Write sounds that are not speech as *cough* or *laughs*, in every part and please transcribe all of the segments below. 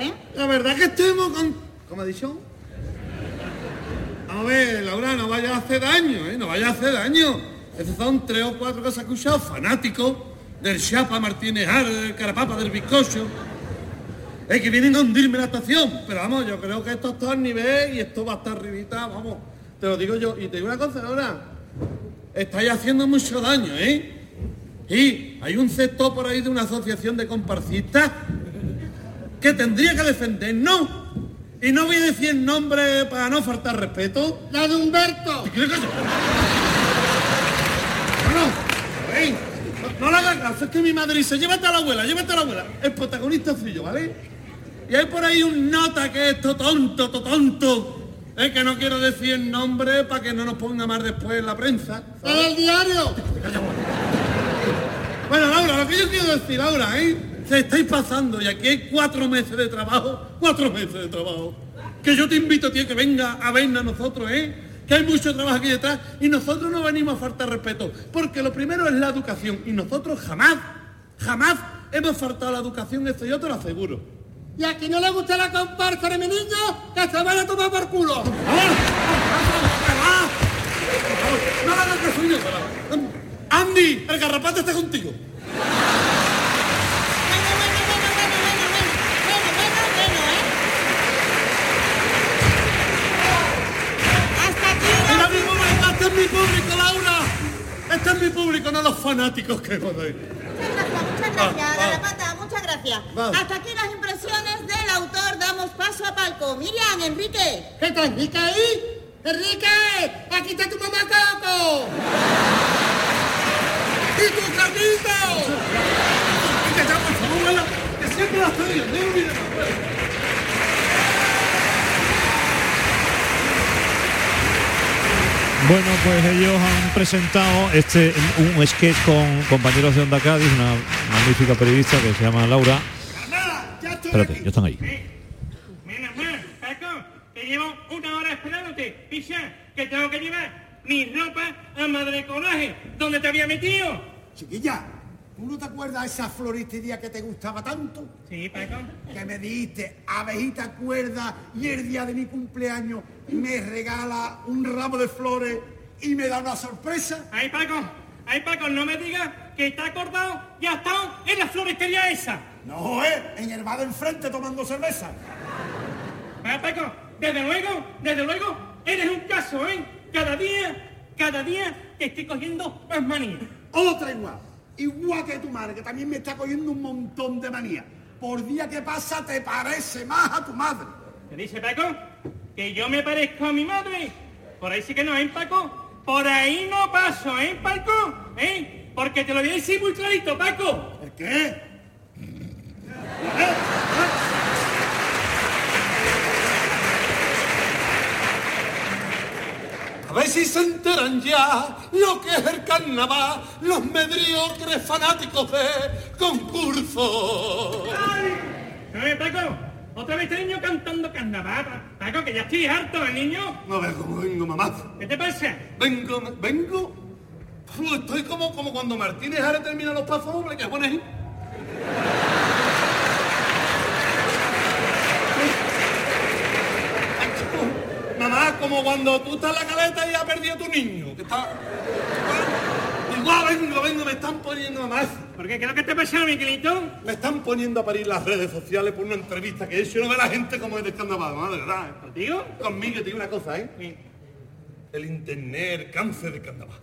¿eh? La verdad que estemos con... ¿Cómo dicho? A ver, Laura, no vaya a hacer daño, ¿eh? No vaya a hacer daño. Estos son tres o cuatro que se ha escuchado fanáticos del Chapa Martínez Jara, del Carapapa, del Bizcocho. Es que vienen a hundirme la estación. Pero vamos, yo creo que esto está al nivel y esto va a estar arribita, vamos. Te lo digo yo. Y te digo una cosa, Laura. Estáis haciendo mucho daño, ¿eh? Y hay un sector por ahí de una asociación de comparcistas que tendría que defendernos. Y no voy a decir nombre para no faltar respeto. La de Humberto. ¿Qué crees que yo? No, no, no, no le hagas caso, es que mi madre dice, llévate a la abuela, llévate a la abuela. El protagonista soy yo, ¿vale? Y hay por ahí un nota que es to tonto, to tonto. Es que no quiero decir el nombre para que no nos ponga más después en la prensa. En el diario. Bueno, Laura, lo que yo quiero decir, Laura, ¿eh? Se estáis pasando y aquí hay cuatro meses de trabajo, cuatro meses de trabajo. Que yo te invito, tío, que venga a vernos a nosotros, ¿eh? Que hay mucho trabajo aquí detrás y nosotros no venimos a faltar respeto. Porque lo primero es la educación y nosotros jamás, jamás hemos faltado a la educación, esto yo te lo aseguro. Y a quien no le gusta la comparsa de mi niño, que se vaya a tomar por culo. ¡No hagas caso. Andy, el garrapata está contigo. Es mi público, Laura. Este es mi público, no los fanáticos que hemos ahí. Muchas gracias, muchas gracias, Va, va. Garrapata, muchas gracias. Va. Hasta aquí las impresiones del autor. Damos paso a palco. Miriam, Enrique. ¿Qué está Enrique ahí? ¡Enrique! ¡Aquí está tu mamá Coco! ¡Y tu ya, por favor, abuela, que siempre la estoy viendo, no olvides, abuela. Bueno, pues ellos han presentado este un sketch con compañeros de Onda Cádiz, una magnífica periodista que se llama Laura. ¡Ya estoy Espérate, ya están ahí. Menos mal, Paco, que llevo una hora esperándote. Picha, que tengo que llevar mi ropa a Madre Coraje, donde te había metido. Chiquilla, ¿tú no te acuerdas de esa floristería que te gustaba tanto? Sí, Paco. Que me dijiste, abejita cuerda y el día de mi cumpleaños me regala un ramo de flores y me da una sorpresa. Ay, Paco, ay, Paco, no me digas que está acordado y ha estado en la floristería esa. No, ¿eh? En el bar de enfrente tomando cerveza. Ah, Paco, desde luego, desde luego, eres un caso, ¿eh? Cada día, cada día te estoy cogiendo más manía. Otra igual. Igual que tu madre, que también me está cogiendo un montón de manía. Por día que pasa te parece más a tu madre. ¿Qué dice Paco? ¿Que yo me parezco a mi madre? Por ahí sí que no, ¿eh, Paco? Por ahí no paso, ¿eh, Paco? ¿Eh? Porque te lo voy a decir muy clarito, Paco. ¿El qué? A ver si se enteran ya lo que es el carnaval, los mediocres fanáticos de concurso. ¿Eh, Paco? Otra vez este niño cantando carnaval. Pa- Paco, que ya estoy harto, ¿eh, niño? No ver cómo vengo, mamá. ¿Qué te pasa? Vengo, vengo. Estoy como, como cuando Martínez ahora termina los pasos dobles, que pones ahí. Mamá, como cuando tú estás en la caleta y has perdido a tu niño. Que está... Igual vengo, vengo, me están poniendo, mamá. ¿Por qué? ¿Qué es lo que te pasa, Miguelito? Me están poniendo a parir las redes sociales por una entrevista que he hecho. No ve la gente como es de carnaval, mamá, de verdad. ¿eh? ¿Contigo? Conmigo te digo una cosa, ¿eh? Sí. El internet, el cáncer de carnaval.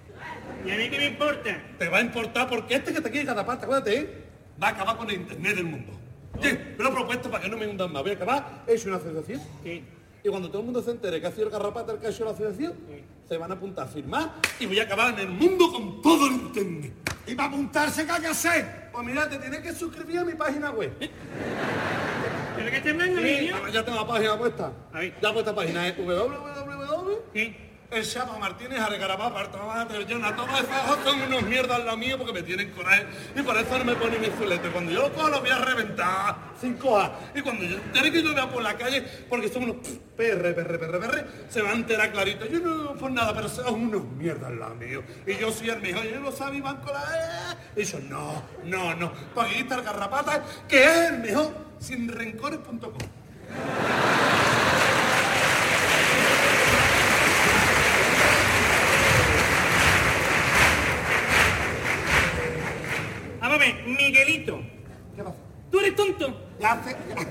¿Y a mí qué me importa? Te va a importar porque este que te quiere cada parte, acuérdate, ¿eh? va a acabar con el internet del mundo. Sí, me lo he propuesto para que no me hundan más. Voy a acabar, he hecho una asociación. Sí. Y cuando todo el mundo se entere que ha sido el garrapata el que ha hecho la asociación, se van a apuntar a firmar y voy a acabar en el mundo con todo el internet. Y para apuntarse, ¿qué hay que hacer? Pues mira, te tienes que suscribir a mi página web. ¿Pero qué te hablando, niño? Bueno, ya tengo la página puesta. Ahí. Ya puesta página es www. Sí. El Chapa Martínez Arregarabá, Partamá, Terjona, todas esas hojas son unos mierdas las mías porque me tienen coraje y por eso no me ponen mi zulete. Cuando yo lo cojo lo voy a reventar sin coja. Y cuando yo entere que yo vea por la calle, porque son unos perre, perre, perre, perre, se va a enterar clarito. Yo no por nada, pero son unos mierdas las mías. Y yo soy el mejor, y yo lo sabía, van con la... Y yo, no, no, no. El garrapata, que es el mejor sinrencores.com. Vamos Miguelito, ¿Qué pasa? ¿tú eres tonto? Ya sé, ya,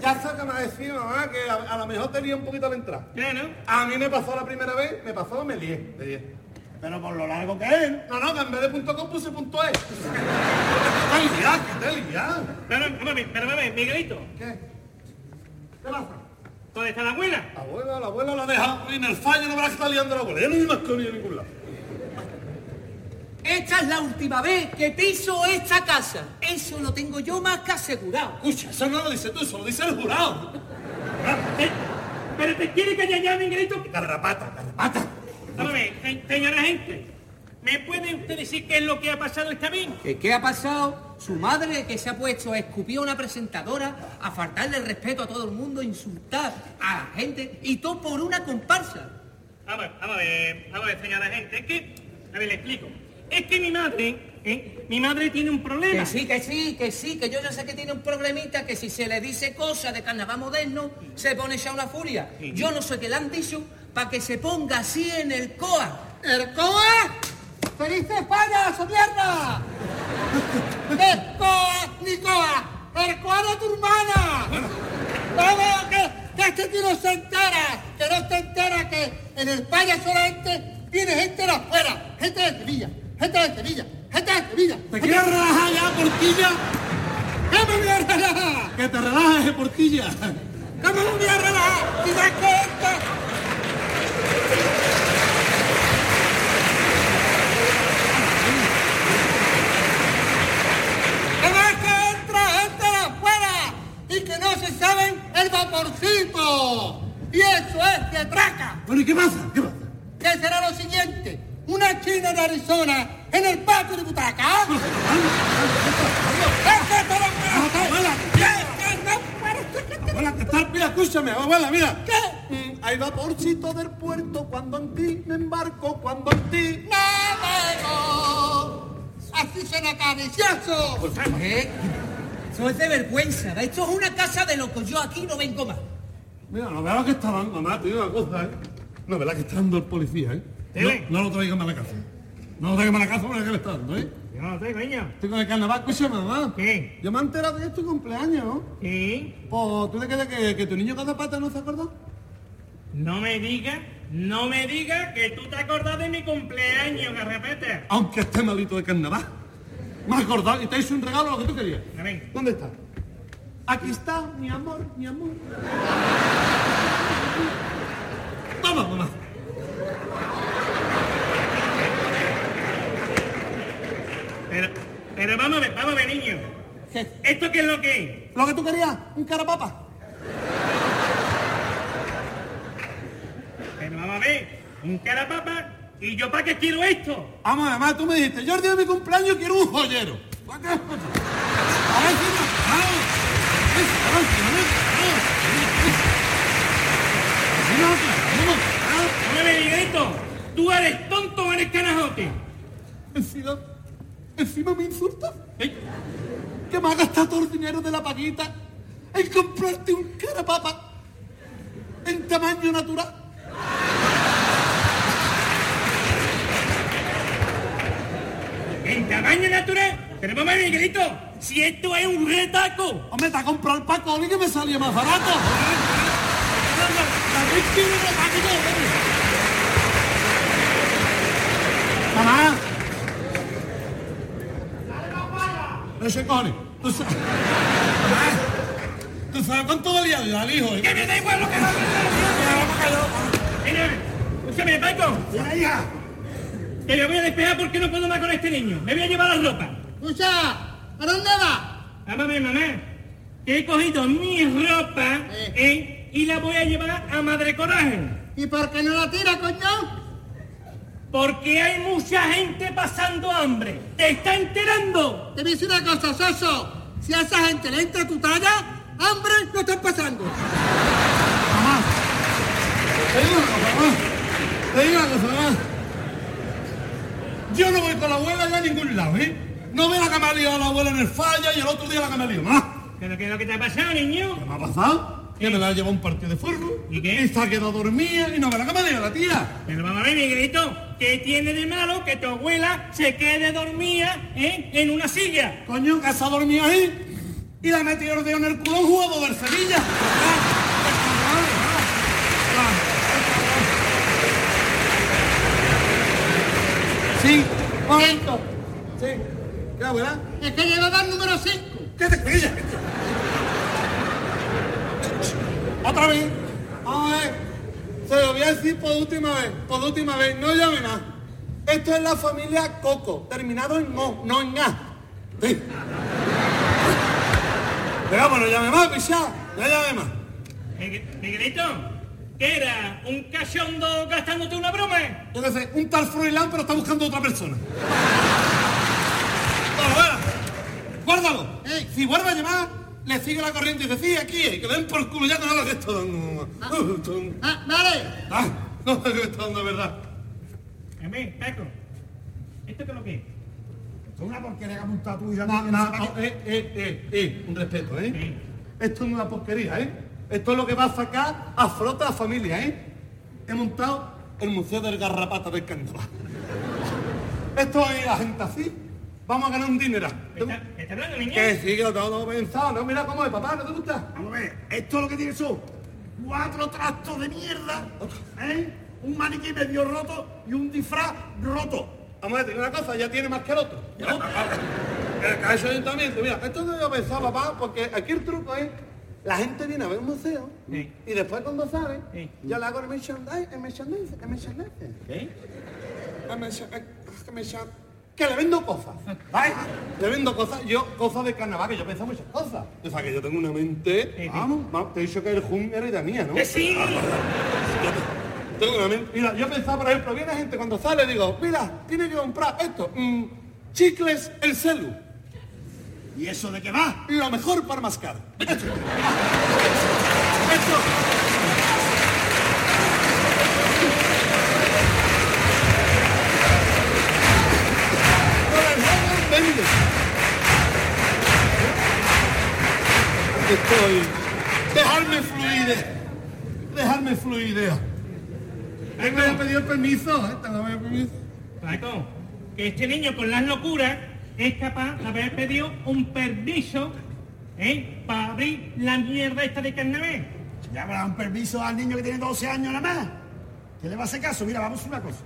ya sé que me ha decidido, mamá, que a, a lo mejor tenía un poquito la entrada. Claro. A mí me pasó la primera vez, me pasó, me lié, me lié. Pero por lo largo que es. No, no, que en vez de punto .com puse punto *laughs* .es. ¡Qué liado, qué liado! Pero, ver, Miguelito, ¿Qué? ¿Qué pasa? ¿dónde está la abuela? La abuela, la abuela la y en el fallo no verás que está liando la abuela. Ya no hay más con ella en ningún lado. Esta es la última vez que piso esta casa. Eso lo tengo yo más que asegurado. Escucha, eso no lo dices tú, eso lo dice el jurado. Eh, ¿Pero te quiere que ya Miguelito? Garrapata, garrapata. Vamos a ver, se- señora gente, ¿me puede usted decir qué es lo que ha pasado esta vez? ¿Qué, qué ha pasado? Su madre que se ha puesto a escupir a una presentadora, a faltarle el respeto a todo el mundo, a insultar a la gente y todo por una comparsa. Vamos, vamos a ver, vamos a ver, señora gente, es que, a ver, le explico. Es que mi madre, ¿eh? mi madre tiene un problema. Que sí, que sí, que sí, que yo ya sé que tiene un problemita, que si se le dice cosas de carnaval moderno, se pone ya una furia. Yo no sé qué le han dicho para que se ponga así en el COA. ¿El COA? ¡Feliz España, su mierda! ¿Qué COA ni COA? ¡El COA de tu hermana! Vamos, que, que este tío no se entera, que no se entera que en España solamente viene gente de afuera, gente de Sevilla, gente de Sevilla, gente de Sevilla. ¿Te quieres relajar ya, porquilla? ¿Qué me voy a relajar? Que te relajes, porquilla. ¿Qué me voy a relajar? Si das cuenta. ¿Qué ves que y que no se saben el vaporcito? Y eso es de traca. Bueno, ¿y qué pasa? ¿Qué pasa? ¿Qué será lo siguiente? Una china de Arizona en el patio de butaca. ¿Es que te lo puedo Abuela. que está, mira, escúchame, abuela, mira. ¿Qué? Mm, Hay vaporcito del puerto cuando en ti me embarco, cuando en ti... ¡Navego! Así suena canicioso. ¿Eh? Eso es de vergüenza. Esto es una casa de locos. Yo aquí no vengo más. Mira, no veas lo que está dando, te digo una cosa, ¿eh? No veas que está dando el policía, ¿eh? No, no lo traigas más a la casa. No lo traigas más a la casa porque que le está dando, ¿eh? Yo no tengo, niño. Estoy con el carnaval, escúchame, mamá. ¿Qué? Yo me he enterado que es tu cumpleaños, ¿no? ¿Sí? Pues, ¿tú te crees que, que tu niño cada pata no se acordó? No me diga, no me diga que tú te acordás de mi cumpleaños, garrapete. Aunque esté malito de carnaval. Me has acordado y te hice un regalo lo que tú querías. A ver. ¿Dónde está? Aquí está, mi amor, mi amor. Toma, mamá. Pero, pero vamos a ver, vamos a ver, niño. ¿Esto qué es lo que es? ¿Lo que tú querías? ¿Un carapapa? Pero vamos a ver, un cara papa, ¿y yo para qué quiero esto? Vamos, mamá, tú me dijiste, yo el día de mi cumpleaños quiero un joyero. A ver si no- no, a ver, Miguelito, ¿tú eres tonto o eres canajote? Encima, encima me insultas. ¿Eh? Que me ha gastado todo el dinero de la paguita en comprarte un carapapa en tamaño natural. ¿En tamaño natural? Pero ver, Miguelito, si esto es un retaco. Hombre, te ha comprado el Paco Oli que me salía más barato. Mamá. No se cojones. Tú sabes, Mamá, ¿Tú sabes cuánto valía yo al hijo? ¡Que me da igual lo que va a escúchame, Paco, Mira, hija. que me voy a despejar porque no puedo más con este niño. Me voy a llevar la ropa. Escucha, ¿a dónde vas? Vamos a ver, mamá, que he cogido mi ropa ¿eh? y la voy a llevar a Madre Coraje. ¿Y por qué no la tira, coño? Porque hay mucha gente pasando hambre. ¿Te está enterando? Te voy a decir una cosa, Soso. Si a esa gente le entra tu talla, hambre no están pasando. Mamá. Te digo mamá. Te digo mamá. Yo no voy con la abuela ya a ningún lado, ¿eh? No veo la que me ha liado la abuela en el falla y el otro día la que me ha liado, mamá. ¿Pero qué es lo que te ha pasado, niño? ¿Qué me ha pasado? Que me la ha llevado un partido de fútbol. ¿Y qué? Y se ha quedado dormida y no ve la cama de la tía. Pero vamos a ver, Miguelito, ¿qué tiene de malo que tu abuela se quede dormida ¿eh? en una silla? Coño, que se ha dormido ahí y la ha metido el dedo en el culo a un jugador del Sevilla. Sí, momento. Sí. ¿Qué abuela? Es que llevaba el número 5. ¿Qué te crees? Otra vez. Vamos a ver. Se lo voy a decir por última vez. Por última vez. No llame más. Esto es la familia Coco. Terminado en O, no en A. Sí. Venga, pues no llame más, picha. No llame más. Migue- Miguelito, ¿qué era? ¿Un cachondo gastándote una broma? Yo qué sé, un tal Froilán, pero está buscando otra persona. Bueno, bueno, guárdalo. Si vuelve a llamar, le sigue la corriente y dice, sí, aquí, es, que den por culo ya con lo que está dando. Ah, vale. Ah, no, que está dando de verdad. A ver, Paco, ¿esto qué es lo que es? Es una porquería que ha montado tú y la No, no, no no, qué. eh, eh, eh, eh, un respeto, ¿eh? Sí. Esto no es una porquería, ¿eh? Esto es lo que va a sacar a flota a la familia, ¿eh? He montado el Museo del Garrapata del Carnaval. *laughs* Esto es la gente así. Vamos a ganar un dinero. ¿Me está, hablando? Que sí, que lo tengo todo pensado. No, mira cómo es, papá, ¿no te gusta? Vamos a ver, esto es lo que tiene son cuatro trastos de mierda, ¿eh? Un maniquí medio roto y un disfraz roto. Vamos a decir una cosa, ya tiene más que el otro. ¿no? Ayuntamiento. Mira, esto no lo he pensado, papá, porque aquí el truco es... La gente viene a ver un museo Sí. y después cuando sale, Sí. yo le hago el merchandise, el merchandise, el merchandise. ¿Qué? El Que le vendo cosas, ¿vale? Le vendo cosas, yo, cosas de carnaval, que yo pienso muchas cosas. O sea, que yo tengo una mente... Vamos, vamos, te he dicho que el Jun era idea mía, ¿no? ¡Que sí! Tengo una mente. Mira, yo pensaba, por ejemplo, viene gente cuando sale, digo, mira, tiene que comprar esto, mm, chicles el celu, ¿Y eso de qué va? lo mejor para mascar. Esto. Esto. Por el Aquí Estoy. Dejarme fluir. Dejarme fluir. Pedir permiso, ¿eh? Que pedir permiso. Paco, que este niño con las locuras es capaz de haber pedido un permiso ¿eh? para abrir la mierda esta de carnaval. Ya habrá un permiso al niño que tiene 12 años nada más. ¿Qué le va a hacer caso? Mira, vamos a una cosa.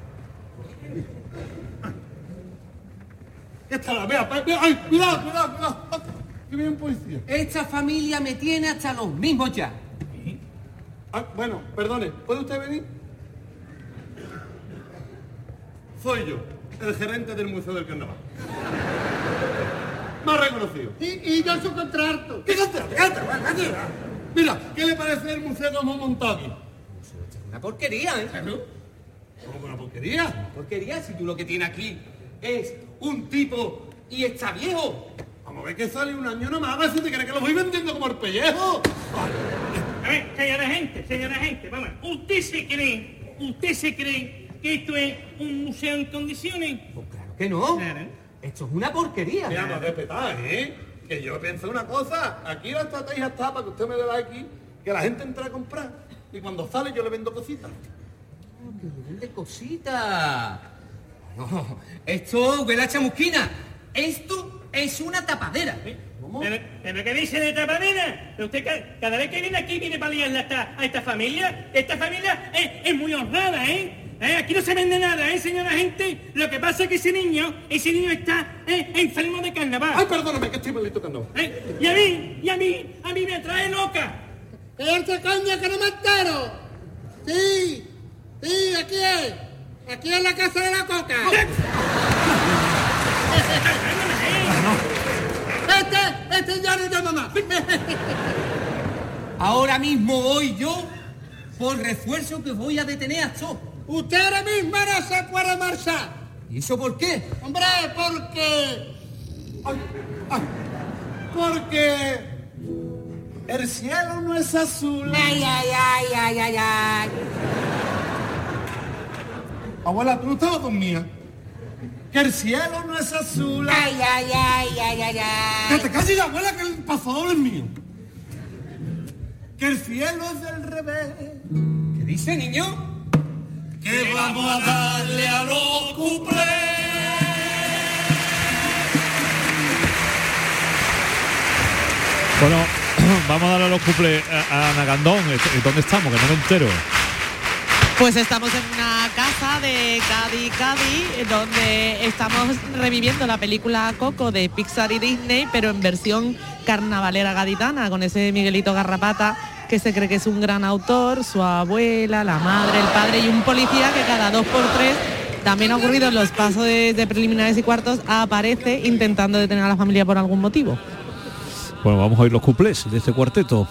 Ya está la vea, vea, ay, cuidado, cuidado, cuidado. Que viene un policía. Esta familia me tiene hasta los mismos ya. Ah, bueno, perdone, ¿puede usted venir? Soy yo, el gerente del Museo del Carnaval. Más reconocido. Y, y yo su contrato. ¿Qué contrato? ¿Qué. Mira, ¿qué le parece el museo que hemos montado aquí? Una porquería, ¿eh? Que una porquería. Porquería si tú lo que tienes aquí es un tipo y está viejo. Vamos a ver que sale un año nomás, a ver si te crees que lo voy vendiendo como el pellejo. A ver, señora gente, señora gente, vamos. ¿Usted se cree, usted se cree que esto es un museo en condiciones? Pues claro que no. Claro. Esto es una porquería. Mira, más respetar, ¿eh? Que yo pienso una cosa, aquí la estrategia está para que usted me vea aquí, que la gente entra a comprar y cuando sale yo le vendo cositas. de cositas. No, esto huele a chamusquina. Esto es una tapadera. ¿Cómo? ¿Pero, pero qué dice de tapadera? ¿Usted ca- cada vez que viene aquí viene para liarle a esta, a esta familia? Esta familia es, es muy honrada, ¿eh? ¿Eh? Aquí no se vende nada, ¿eh, señora gente? Lo que pasa es que ese niño, ese niño está eh, enfermo de carnaval. Ay, perdóname, que estoy malito carnaval. ¿Eh? Y a mí, y a mí, a mí me trae loca. ¡Cállate, coña, que no me entero! Sí, sí, aquí es. Aquí es la casa de la coca. *laughs* Este, este ya no llama más. Ahora mismo voy yo por refuerzo que voy a detener a todos. Usted ahora mismo no se puede marchar. ¿Y eso por qué? Hombre, porque... Ay, ay, porque el cielo no es azul. Ay, ay, ay, ay, ay, ay. Abuela, tú no estabas dormida. que el cielo no es azul. Ay, ay, ay, ay, ay, Que ay. te casi la abuela que el pasador es mío. Que el cielo es del revés. ¿Qué dice, niño? Que *clears throat* vamos a darle a los cuplés. Bueno, vamos a darle a los cuples a, a Nagandón. Est- ¿Dónde estamos? Que no me entero. Pues estamos en una de Cádiz, Cádiz, donde estamos reviviendo la película Coco de Pixar y Disney, pero en versión carnavalera gaditana, con ese Miguelito Garrapata que se cree que es un gran autor, su abuela, la madre, el padre y un policía que cada dos por tres, también ha ocurrido en los pasos de, de preliminares y cuartos, aparece intentando detener a la familia por algún motivo. Bueno, vamos a oír los cuplés de este cuarteto.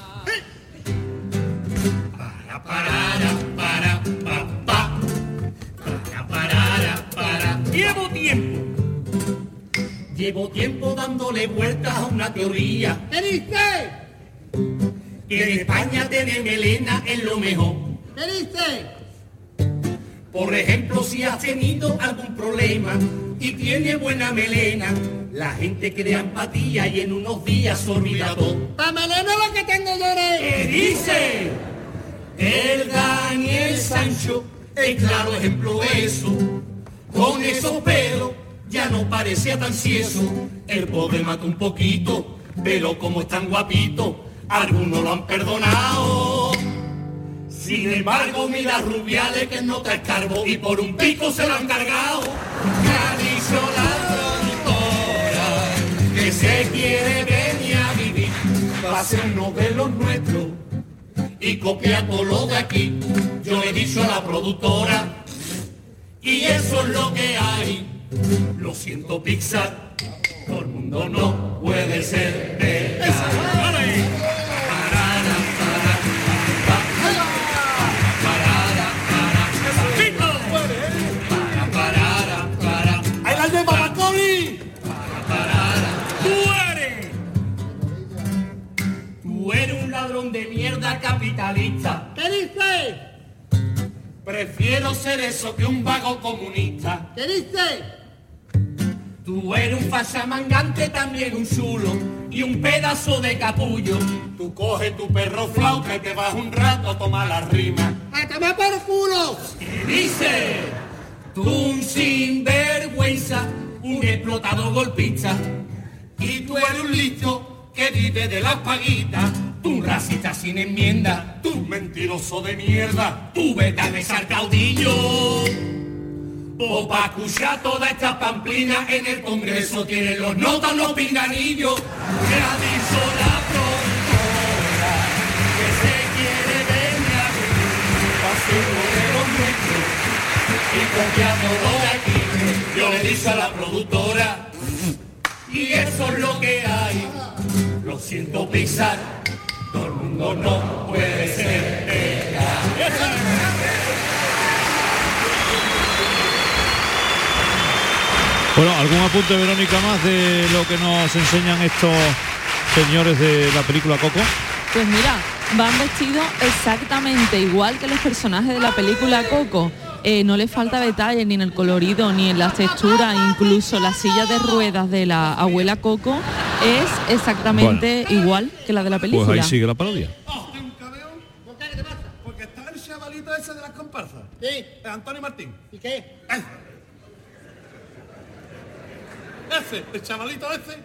Llevo tiempo dándole vueltas a una teoría. ¿Qué dice? Que en España tener melena es lo mejor. ¿Qué dice? Por ejemplo, si has tenido algún problema y tiene buena melena, la gente crea empatía y en unos días olvida todo. Pa' melena lo que tengo yo. ¿Qué dice? El Daniel Sancho es claro ejemplo de eso. Con esos pelos ya no parecía tan cieso. El pobre mata un poquito, pero como es tan guapito, algunos lo han perdonado. Sin embargo, mira Rubiales que no te escarbo y por un pico se lo han cargado. Dicho la productora que se quiere venir a vivir, va a ser uno de los nuestros y copia todo lo de aquí. Yo le he dicho a la productora y eso es lo que hay. Lo siento Pixar, todo el mundo no puede ser verdad. Parada, para, pa, parada, para, para, parada, para, ¡Ahí la lleva Macaulay! ¡Tú eres! Tú eres un ladrón de mierda capitalista. ¿Qué dice? Prefiero ser eso que un vago comunista. ¿Qué dice? Tú eres un fasamangante, también un chulo y un pedazo de capullo. Tú coges tu perro flauta y te vas un rato a tomar la rima. ¡A tomar por culo! Y dice, tú un sinvergüenza, un explotado golpista. Y tú eres un listo que vive de las paguitas. Tú racista sin enmienda, tú mentiroso de mierda. Tú vete a besar caudillo. O pa' escuchar toda esta pamplina en el Congreso tienen los notas los pinganillos. Que ha la productora que se quiere venir a vivir pa' ser uno de los nuestros y copiando lo de aquí. Yo le dicho a la productora y eso es lo que hay. Lo siento pisar, todo el mundo no puede ser Bueno, ¿algún apunte, Verónica, más de lo que nos enseñan estos señores de la película Coco? Pues mira, van vestidos exactamente igual que los personajes de la película Coco. Eh, no les falta detalle ni en el colorido ni en las texturas, incluso la silla de ruedas de la abuela Coco es exactamente igual que la de la película. Pues ahí sigue la parodia. Porque está el chavalito ese de las comparsas. Sí. Antonio Martín. ¿Y qué? Ese, el chavalito ese,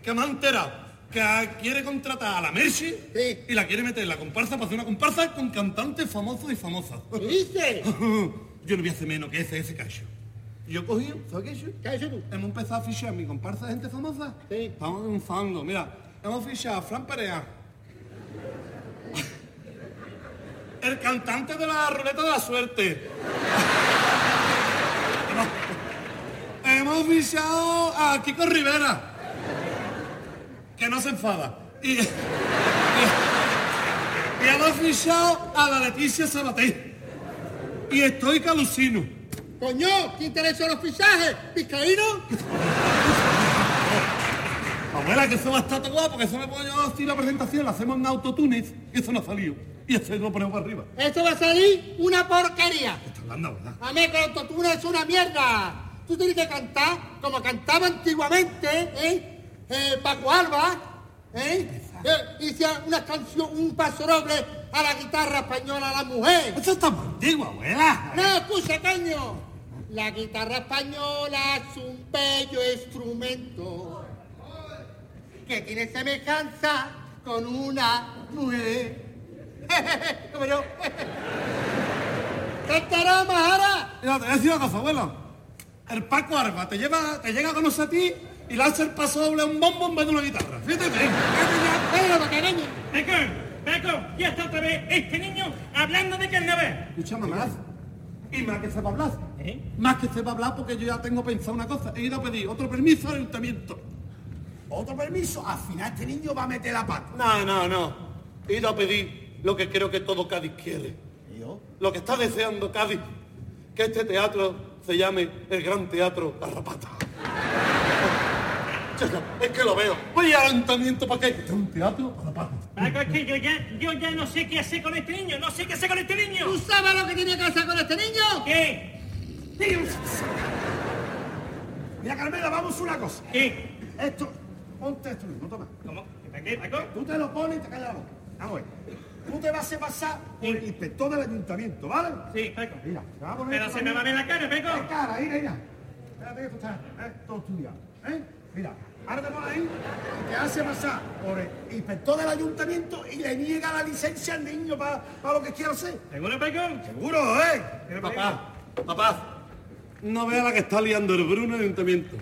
que me ha enterado que quiere contratar a la Mercy Sí. y la quiere meter en la comparsa para hacer una comparsa con cantantes famosos y famosas. ¿Qué dice? Yo no voy a hacer menos que ese, ese cacho. Y yo cogí, ¿sabes qué he hecho? ¿Qué has hecho tú? Hemos empezado a fichar mi comparsa de gente famosa. Sí. Estamos triunfando. Mira, hemos fichado a Fran Perea. *laughs* El cantante de la ruleta de la suerte. *laughs* hemos, hemos fichado a Kiko Rivera. Que no se enfada. Y, *laughs* y- y hemos fichado a la Leticia Sabaté. Y estoy calucino. Coño, ¿te interesan los pisajes? ¿Vizcaíno? Abuela, que eso va a estar guapo, que eso me puedo yo así la presentación, la hacemos en autotunes y eso no ha salido. Y eso lo ponemos para arriba. Esto va a salir una porquería. Está hablando, ¿verdad? A mí que el autotune es una mierda. tú tienes que cantar como cantaba antiguamente, ¿eh? Eh, Paco Alba, ¿eh? Eh, Hacía una canción, un paso doble a la guitarra española a la mujer. Eso está muy antiguo, abuela. No, escucha, caño. La guitarra española es un bello instrumento que tiene semejanza con una mujer. *laughs* Como yo. *laughs* Cantará, Majara. Mira, te voy a decir una cosa, abuelo. El Paco Arba te lleva, te llega a conocer a ti y le hace el paso doble a un bombo en vez de una guitarra. Fíjate bien. Paco, ya está otra vez este niño hablando de carnaval. Escúchame más. Y más que sepa hablar. ¿Eh? Más que sepa hablar porque yo ya tengo pensado una cosa. He ido a pedir otro permiso al ayuntamiento. Otro permiso, al final este niño va a meter la pata. No, no, no. He ido a pedir lo que creo que todo Cádiz quiere. Lo que está deseando Cádiz. Que este teatro se llame el Gran Teatro Garrapata. Es que lo veo. Voy al ayuntamiento para qué. Es un teatro Garrapata. Paco, es que yo ya, yo ya no sé qué hacer con este niño, no sé qué hacer con este niño. ¿Tú sabes lo que tiene que hacer con este niño? ¿Qué? Mira, Carmela, vamos a una cosa. ¿Qué? Esto, ponte esto mismo, toma. ¿Cómo? ¿Para qué, Paco? Tú te lo pones y te callas la boca. Vamos a ver. Tú te vas a pasar por el inspector del ayuntamiento, ¿vale? Sí, Paco. Mira, te va a poner Pero esto se me va a ver la cara, ¿Qué Paco. cara? Mira, mira. Espérate que tú estás eh, todo estudiado. ¿eh? Mira, ahora te pones ahí y te hace pasar por el inspector del ayuntamiento y le niega la licencia al niño para lo que quiera hacer. ¿Seguro, Paco? Seguro, ¿eh? Papá, papá, no vea la que está liando el Bruno en el ayuntamiento.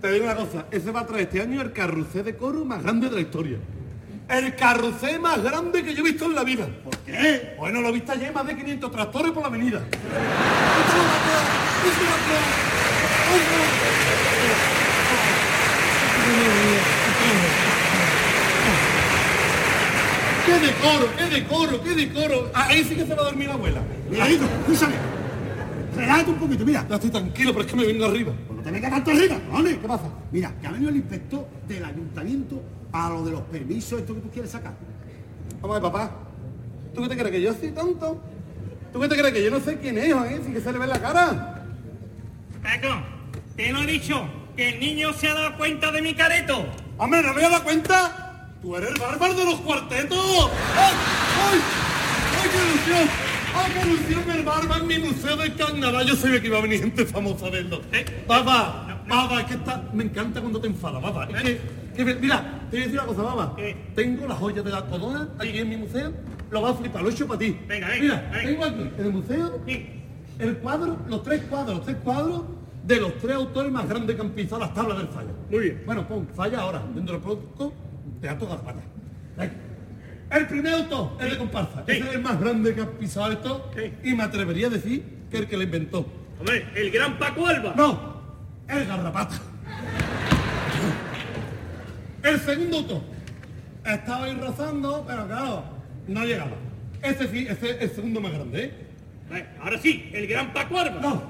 Te digo una cosa, ese va a traer este año el carrusel de coro más grande de la historia. El carrusel más grande que yo he visto en la vida. ¿Por qué? Bueno, lo he visto ayer más de 500 tractores por la avenida. ¡Qué decoro, qué decoro, qué decoro! Ah, Ahí sí que se va a dormir la abuela. Miradito, escúchame. Relájate un poquito, mira. Ya estoy tranquilo, pero es que me vengo arriba. Pues no te vengas tanto arriba. ¿Qué pasa? Mira, que ha venido el inspector del ayuntamiento a lo de los permisos, esto que tú quieres sacar. Vamos a ver, papá. ¿Tú qué te crees que yo soy tonto? ¿Tú qué te crees que yo no sé quién es, eh? Sin que se le ve la cara. Paco, te lo he dicho, que el niño se ha dado cuenta de mi careto. Hombre, ¿no me había dado cuenta? ¡Tú eres el bárbaro de los cuartetos! ¡Ay! ¡Ay! ¡Ay, qué ilusión! ¡Ay, qué ilusión! El bárbaro en mi museo del carnaval. Yo sabía que iba a venir gente famosa a verlo. ¿Eh? Papá, papá, es que está... Me encanta cuando te enfadas, papá. Es que, que me- mira, te voy a decir una cosa, papá. ¿Qué? Tengo las joyas de la corona aquí en mi museo. Lo vas a flipar, lo he hecho para ti. Venga, venga, Mira, venga. tengo aquí en el museo Sí. el cuadro, los tres cuadros, los tres cuadros de los tres autores más grandes que han pisado las tablas del falla. Muy bien. Bueno, pon falla ahora, dentro del producto, Teatro Garrapata. Venga. El primer autor, el de comparsa. Sí. Ese es el más grande que ha pisado esto. Sí. Y me atrevería a decir que el que lo inventó. Hombre, el gran Paco Alba. No, el Garrapata. El segundo autor. Estaba ahí rozando, pero claro, no llegaba. Ese sí, ese es el segundo más grande, ¿eh? Eh, Ahora sí, el gran Paco Alba. No,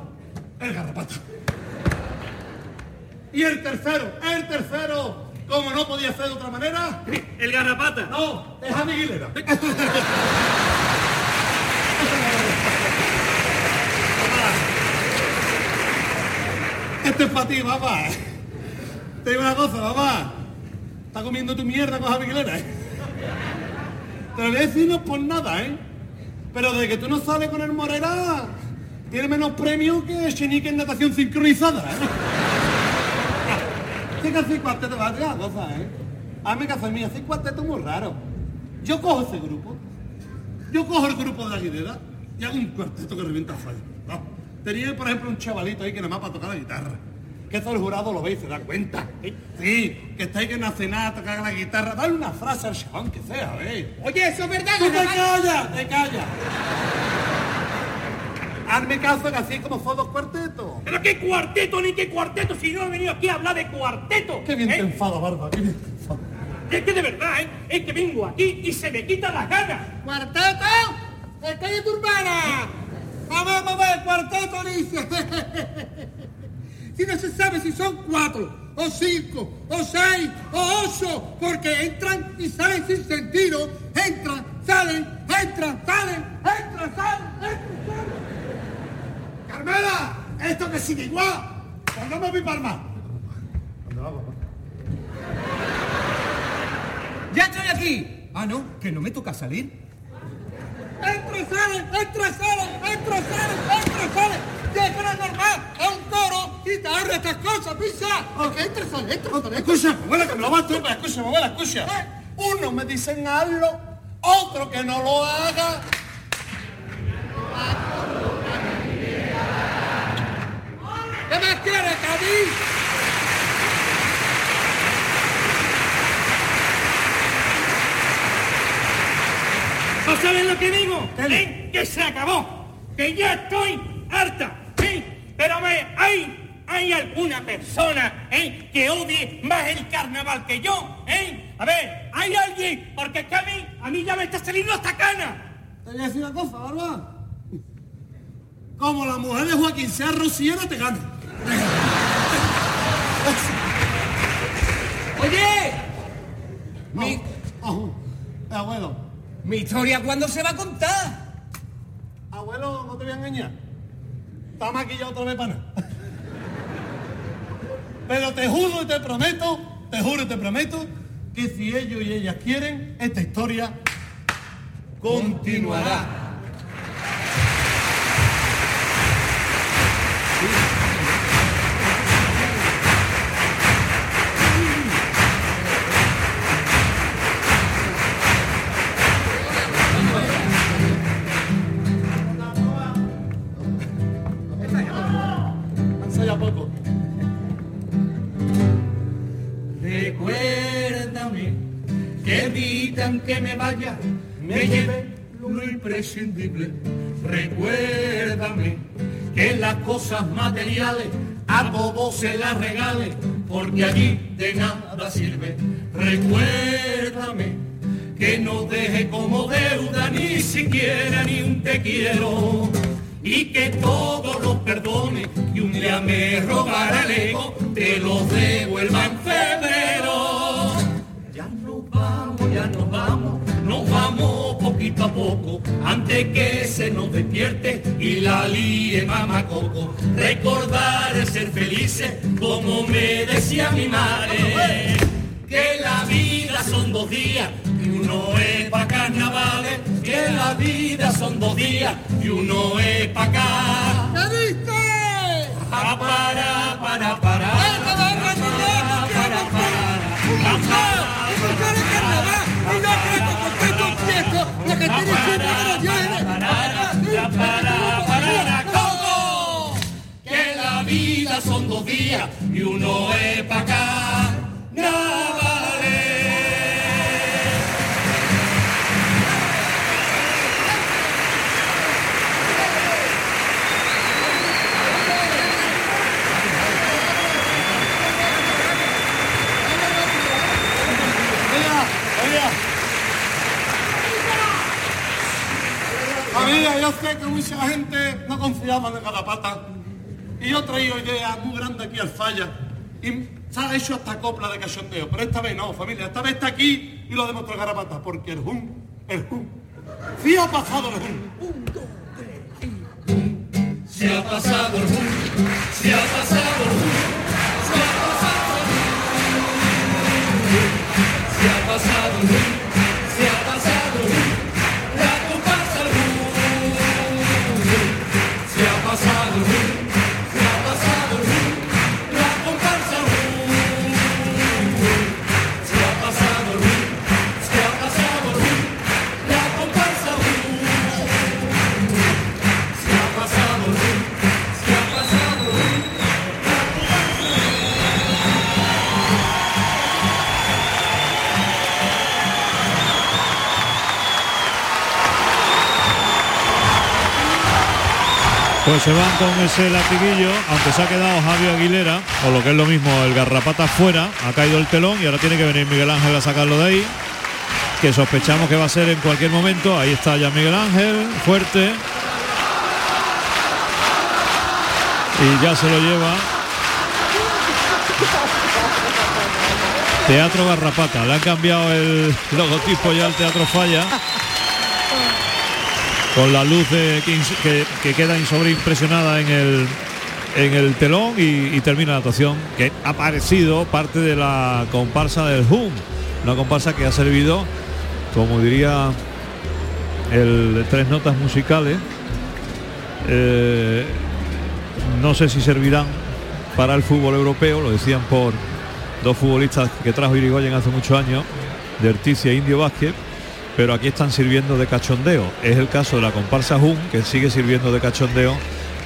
el garrapata. Y el tercero, el tercero, como no podía ser de otra manera, El garrapata. no, es Javi Aguilera. *laughs* Este es para ti, papá. Te digo una cosa, papá. Está comiendo tu mierda con Javi Aguilera, ¿eh? Te lo voy a decir no por nada, ¿eh? Pero de que tú no sales con el Morera, tiene menos premio que Chenique en natación sincronizada, ¿eh? Que así cuarteto va a tirar cosas, ¿eh? Hazme caso a mí, así cuarteto muy raro. Yo cojo ese grupo, yo cojo el grupo de la guidera y hago un cuarteto que revienta fallo. ¿no? Tenía, por ejemplo, un chavalito ahí que nada más para tocar la guitarra. Que eso el jurado lo ve y se da cuenta. Sí, que está ahí que en la cena tocar la guitarra. Dale una frase al chabón que sea, ¿ves? Oye, eso es verdad, ¡Tú te callas! ¡Te callas! Hazme caso que así es como son los cuartetos. ¿Pero qué cuarteto ni qué cuarteto? Si no he venido aquí a hablar de cuarteto. Qué bien ¿Eh? te enfada, Barba, qué bien te enfada. Es que de verdad, ¿eh? Es que vengo aquí y se me quitan las ganas. ¡Cuarteto! ¡Está de tu hermana! Vamos, vamos a ver, cuarteto dice. *laughs* si no se sabe si son cuatro, o cinco, o seis, o ocho, porque entran y salen sin sentido. Entran, salen, entran, salen, entran, salen, entran, salen. Carmela, esto que sigue igual. Me voy para más. ¡Ya estoy aquí! Ah, no, que no me toca salir. ¡Entra y sale! ¡Entra y sale! ¡Entra y sale! ¡Entra y sale! ¡Ya que no es normal! ¡Es un toro! ¡Y te ahorra estas cosas, pisa! Porque entra y sale, entra y sale. Escucha, abuela, que me lo va a estropear. Escucha, abuela, escucha. Uno me dicen hazlo, otro que no lo haga. ¿Qué más quieres, Cádiz? ¿No saben lo que digo? ¿Eh? Que se acabó. Que ya estoy harta. ¿eh? Pero ve, hay, hay alguna persona ¿eh? que odie más el carnaval que yo. ¿eh? A ver, hay alguien, porque es que a mí, a mí ya me está saliendo hasta cana. Te voy a decir una cosa, Barba. Como la mujer de Joaquín sea rociera, te gana. ¡Oye! Mi, abuelo. mi historia, ¿cuándo se va a contar? Abuelo, no te voy a engañar. Está maquillado otra vez para nada. Pero te juro y te prometo, te juro y te prometo, que si ellos y ellas quieren, esta historia continuará. Recuérdame que las cosas materiales a todos se las regale, porque allí de nada sirve. Recuérdame que no deje como deuda ni siquiera ni un te quiero. Y que todo lo perdone y un día me rogará el ego, te lo devuelva antes que se nos despierte y la líe mamacoco. Recordar ser felices, como me decía mi madre, que la vida son dos días y uno es pa' carnavales, que la vida son dos días y uno es pa' acá. ¿Qué viste? Pa, para, para, para. ¡Ay, que va a retirar! Para, para, ¡Escuchar que tiene siempre que lo lleve! para, para, ¿cómo? Que la vida son dos días y uno es pa' acá. Amiga, yo sé que mucha gente no confiaba en el garrapata. Y yo he traído ideas muy grandes aquí al falla. Y se ha hecho hasta copla de cachondeo. Pero esta vez no, familia. Esta vez está aquí y lo demostró el garrapata. Porque el hum, el hum. Sí ha pasado el hum. Se ha pasado el boom, se ha pasado el boom, se ha pasado el boom, se ha pasado el boom, Pues se van con ese latiguillo, aunque se ha quedado Javier Aguilera, o lo que es lo mismo, el garrapata fuera, ha caído el telón y ahora tiene que venir Miguel Ángel a sacarlo de ahí, que sospechamos que va a ser en cualquier momento. Ahí está ya Miguel Ángel, fuerte. Y ya se lo lleva. Teatro Garrapata, le han cambiado el logotipo ya al Teatro Falla con la luz de- que, que- que queda sobreimpresionada en el en el telón y, termina la actuación que ha aparecido parte de la comparsa del Hum, una comparsa que ha servido, como diría el tres notas musicales. eh, no sé si servirán para el fútbol europeo, lo decían por dos futbolistas que trajo Irigoyen hace muchos años, de Erticia e Indio Vázquez, pero aquí están sirviendo de cachondeo. Es el caso de la comparsa Jun, que sigue sirviendo de cachondeo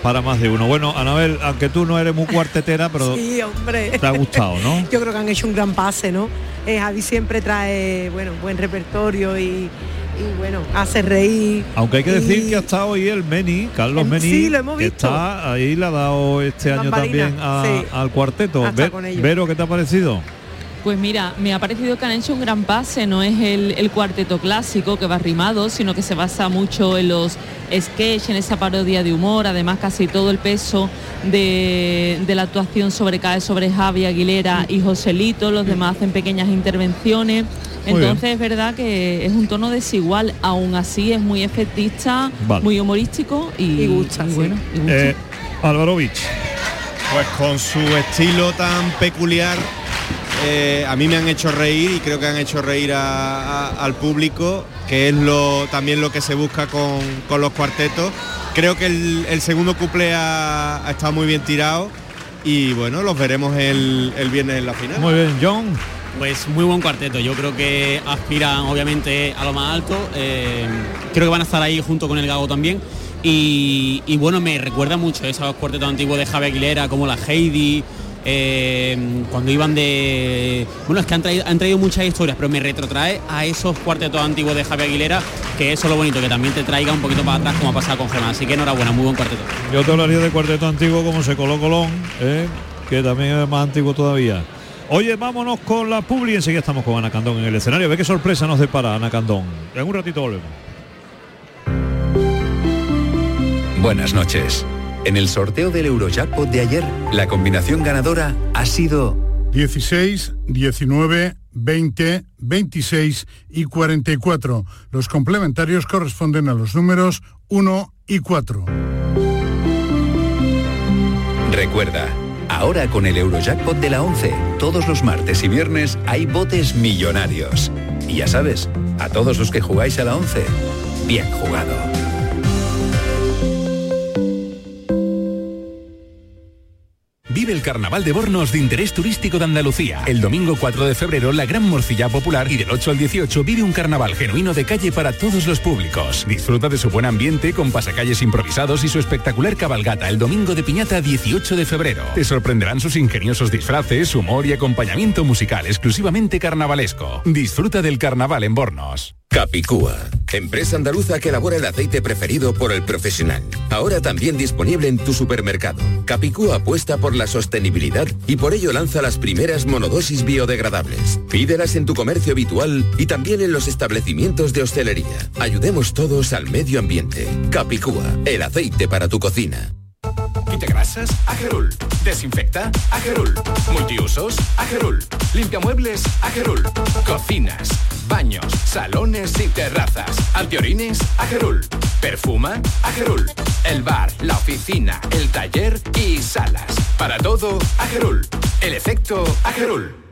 para más de uno. Bueno, Anabel, aunque tú no eres muy cuartetera, pero *laughs* Sí, hombre. te ha gustado, ¿no? *laughs* Yo creo que han hecho un gran pase, ¿no? Eh, Javi siempre trae, bueno, buen repertorio y, y, bueno, hace reír. Aunque hay que Y- decir que ha estado hoy el Meni, Carlos El- Meni, sí, lo hemos que visto. está ahí, le ha dado este año también a- sí. al cuarteto. Ha estado Ve- con ellos. Vero, ¿qué te ha parecido? Pues mira, me ha parecido que han hecho un gran pase, no es el, el cuarteto clásico que va rimado, sino que se basa mucho en los sketches, en esa parodia de humor, además casi todo el peso de, de la actuación sobrecae sobre Javi Aguilera y Joselito, los demás hacen pequeñas intervenciones. Muy bien. Entonces es verdad que es un tono desigual, aún así es muy efectista, Vale. muy humorístico y, Y gusta, y sí. bueno, y gusta. Eh, Alvarovich. Pues con su estilo tan peculiar, eh, a mí me han hecho reír y creo que han hecho reír a- a- al público, que es lo, también lo que se busca con, con los cuartetos. Creo que el, el segundo couple ha, ha estado muy bien tirado y bueno, los veremos el, el viernes en la final. Muy bien, John. Pues muy buen cuarteto, yo creo que aspiran obviamente a lo más alto, eh, creo que van a estar ahí junto con el Gago también y, y bueno, me recuerda mucho esos cuartetos antiguos de Javi Aguilera como la Heidi, eh, cuando iban de... Bueno, es que han traído, han traído muchas historias, pero me retrotrae a esos cuartetos antiguos de Javi Aguilera, que eso es lo bonito, que también te traiga un poquito para atrás como ha pasado con Germán, así que enhorabuena, muy buen cuarteto. Yo te hablaría de cuarteto antiguo como se coló Colón, ¿eh? que también es más antiguo todavía. Oye, vámonos con la publi, enseguida estamos con Ana Candón en el escenario. Ve qué sorpresa nos depara Ana Candón. En un ratito volvemos. Buenas noches. En el sorteo del Eurojackpot de ayer, la combinación ganadora ha sido 16, 19, 20, 26 y 44. Los complementarios corresponden a los números 1 y 4. Recuerda, ahora con el Eurojackpot de la 11, todos los martes y viernes hay botes millonarios. Y ya sabes, a todos los que jugáis a la 11, bien jugado. Vive el Carnaval de Bornos de interés turístico de Andalucía. El domingo 4 de febrero, la Gran Morcilla Popular y del 8 al 18 vive un carnaval genuino de calle para todos los públicos. Disfruta de su buen ambiente con pasacalles improvisados y su espectacular cabalgata el domingo de Piñata 18 de febrero. Te sorprenderán sus ingeniosos disfraces, humor y acompañamiento musical exclusivamente carnavalesco. Disfruta del carnaval en Bornos. Capicúa, empresa andaluza que elabora el aceite preferido por el profesional. Ahora también disponible en tu supermercado. Capicúa apuesta por la sostenibilidad y por ello lanza las primeras monodosis biodegradables. Pídelas en tu comercio habitual y también en los establecimientos de hostelería. Ayudemos todos al medio ambiente. Capicúa, el aceite para tu cocina. Quita grasas, Agerul. Desinfecta, Agerul. Multiusos, Agerul. Limpia muebles, Agerul. Cocinas, baños, salones y terrazas. Antiorines, Agerul. Perfuma, Agerul. El bar, la oficina, el taller y salas. Para todo, Agerul. El efecto, Agerul.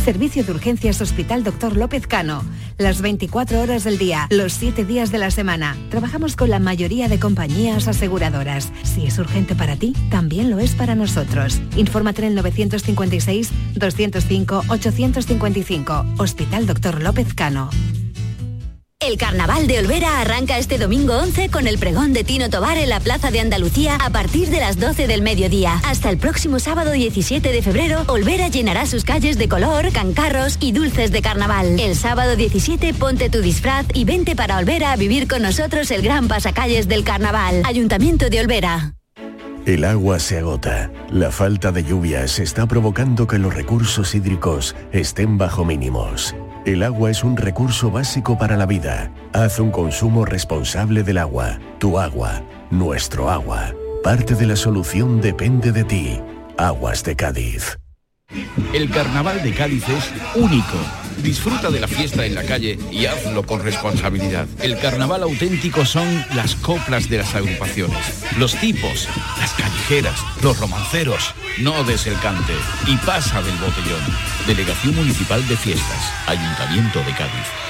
Servicio de Urgencias Hospital Dr. López Cano. Las 24 horas del día, los 7 días de la semana. Trabajamos con la mayoría de compañías aseguradoras. Si es urgente para ti, también lo es para nosotros. Infórmate en el 956-205-855. Hospital Dr. López Cano. El Carnaval de Olvera arranca este domingo 11 con el pregón de Tino Tobar en la Plaza de Andalucía a partir de las 12 del mediodía. Hasta el próximo sábado 17 de febrero, Olvera llenará sus calles de color, cancarros y dulces de carnaval. El sábado 17 ponte tu disfraz y vente para Olvera a vivir con nosotros el gran pasacalles del carnaval. Ayuntamiento de Olvera. El agua se agota. La falta de lluvias está provocando que los recursos hídricos estén bajo mínimos. El agua es un recurso básico para la vida. Haz un consumo responsable del agua. Tu agua, nuestro agua. Parte de la solución depende de ti. Aguas de Cádiz. El carnaval de Cádiz es único. Disfruta de la fiesta en la calle y hazlo con responsabilidad. El carnaval auténtico son las coplas de las agrupaciones, los tipos, las callejeras, los romanceros. No des el cante y pasa del botellón. Delegación Municipal de Fiestas, Ayuntamiento de Cádiz.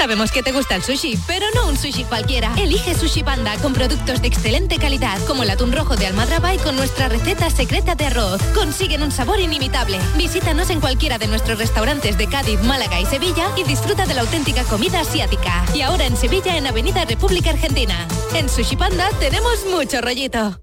Sabemos que te gusta el sushi, pero no un sushi cualquiera. Elige Sushi Panda con productos de excelente calidad, como el atún rojo de Almadraba y con nuestra receta secreta de arroz. Consiguen un sabor inimitable. Visítanos en cualquiera de nuestros restaurantes de Cádiz, Málaga y Sevilla y disfruta de la auténtica comida asiática. Y ahora en Sevilla, en Avenida República Argentina. En Sushi Panda tenemos mucho rollito.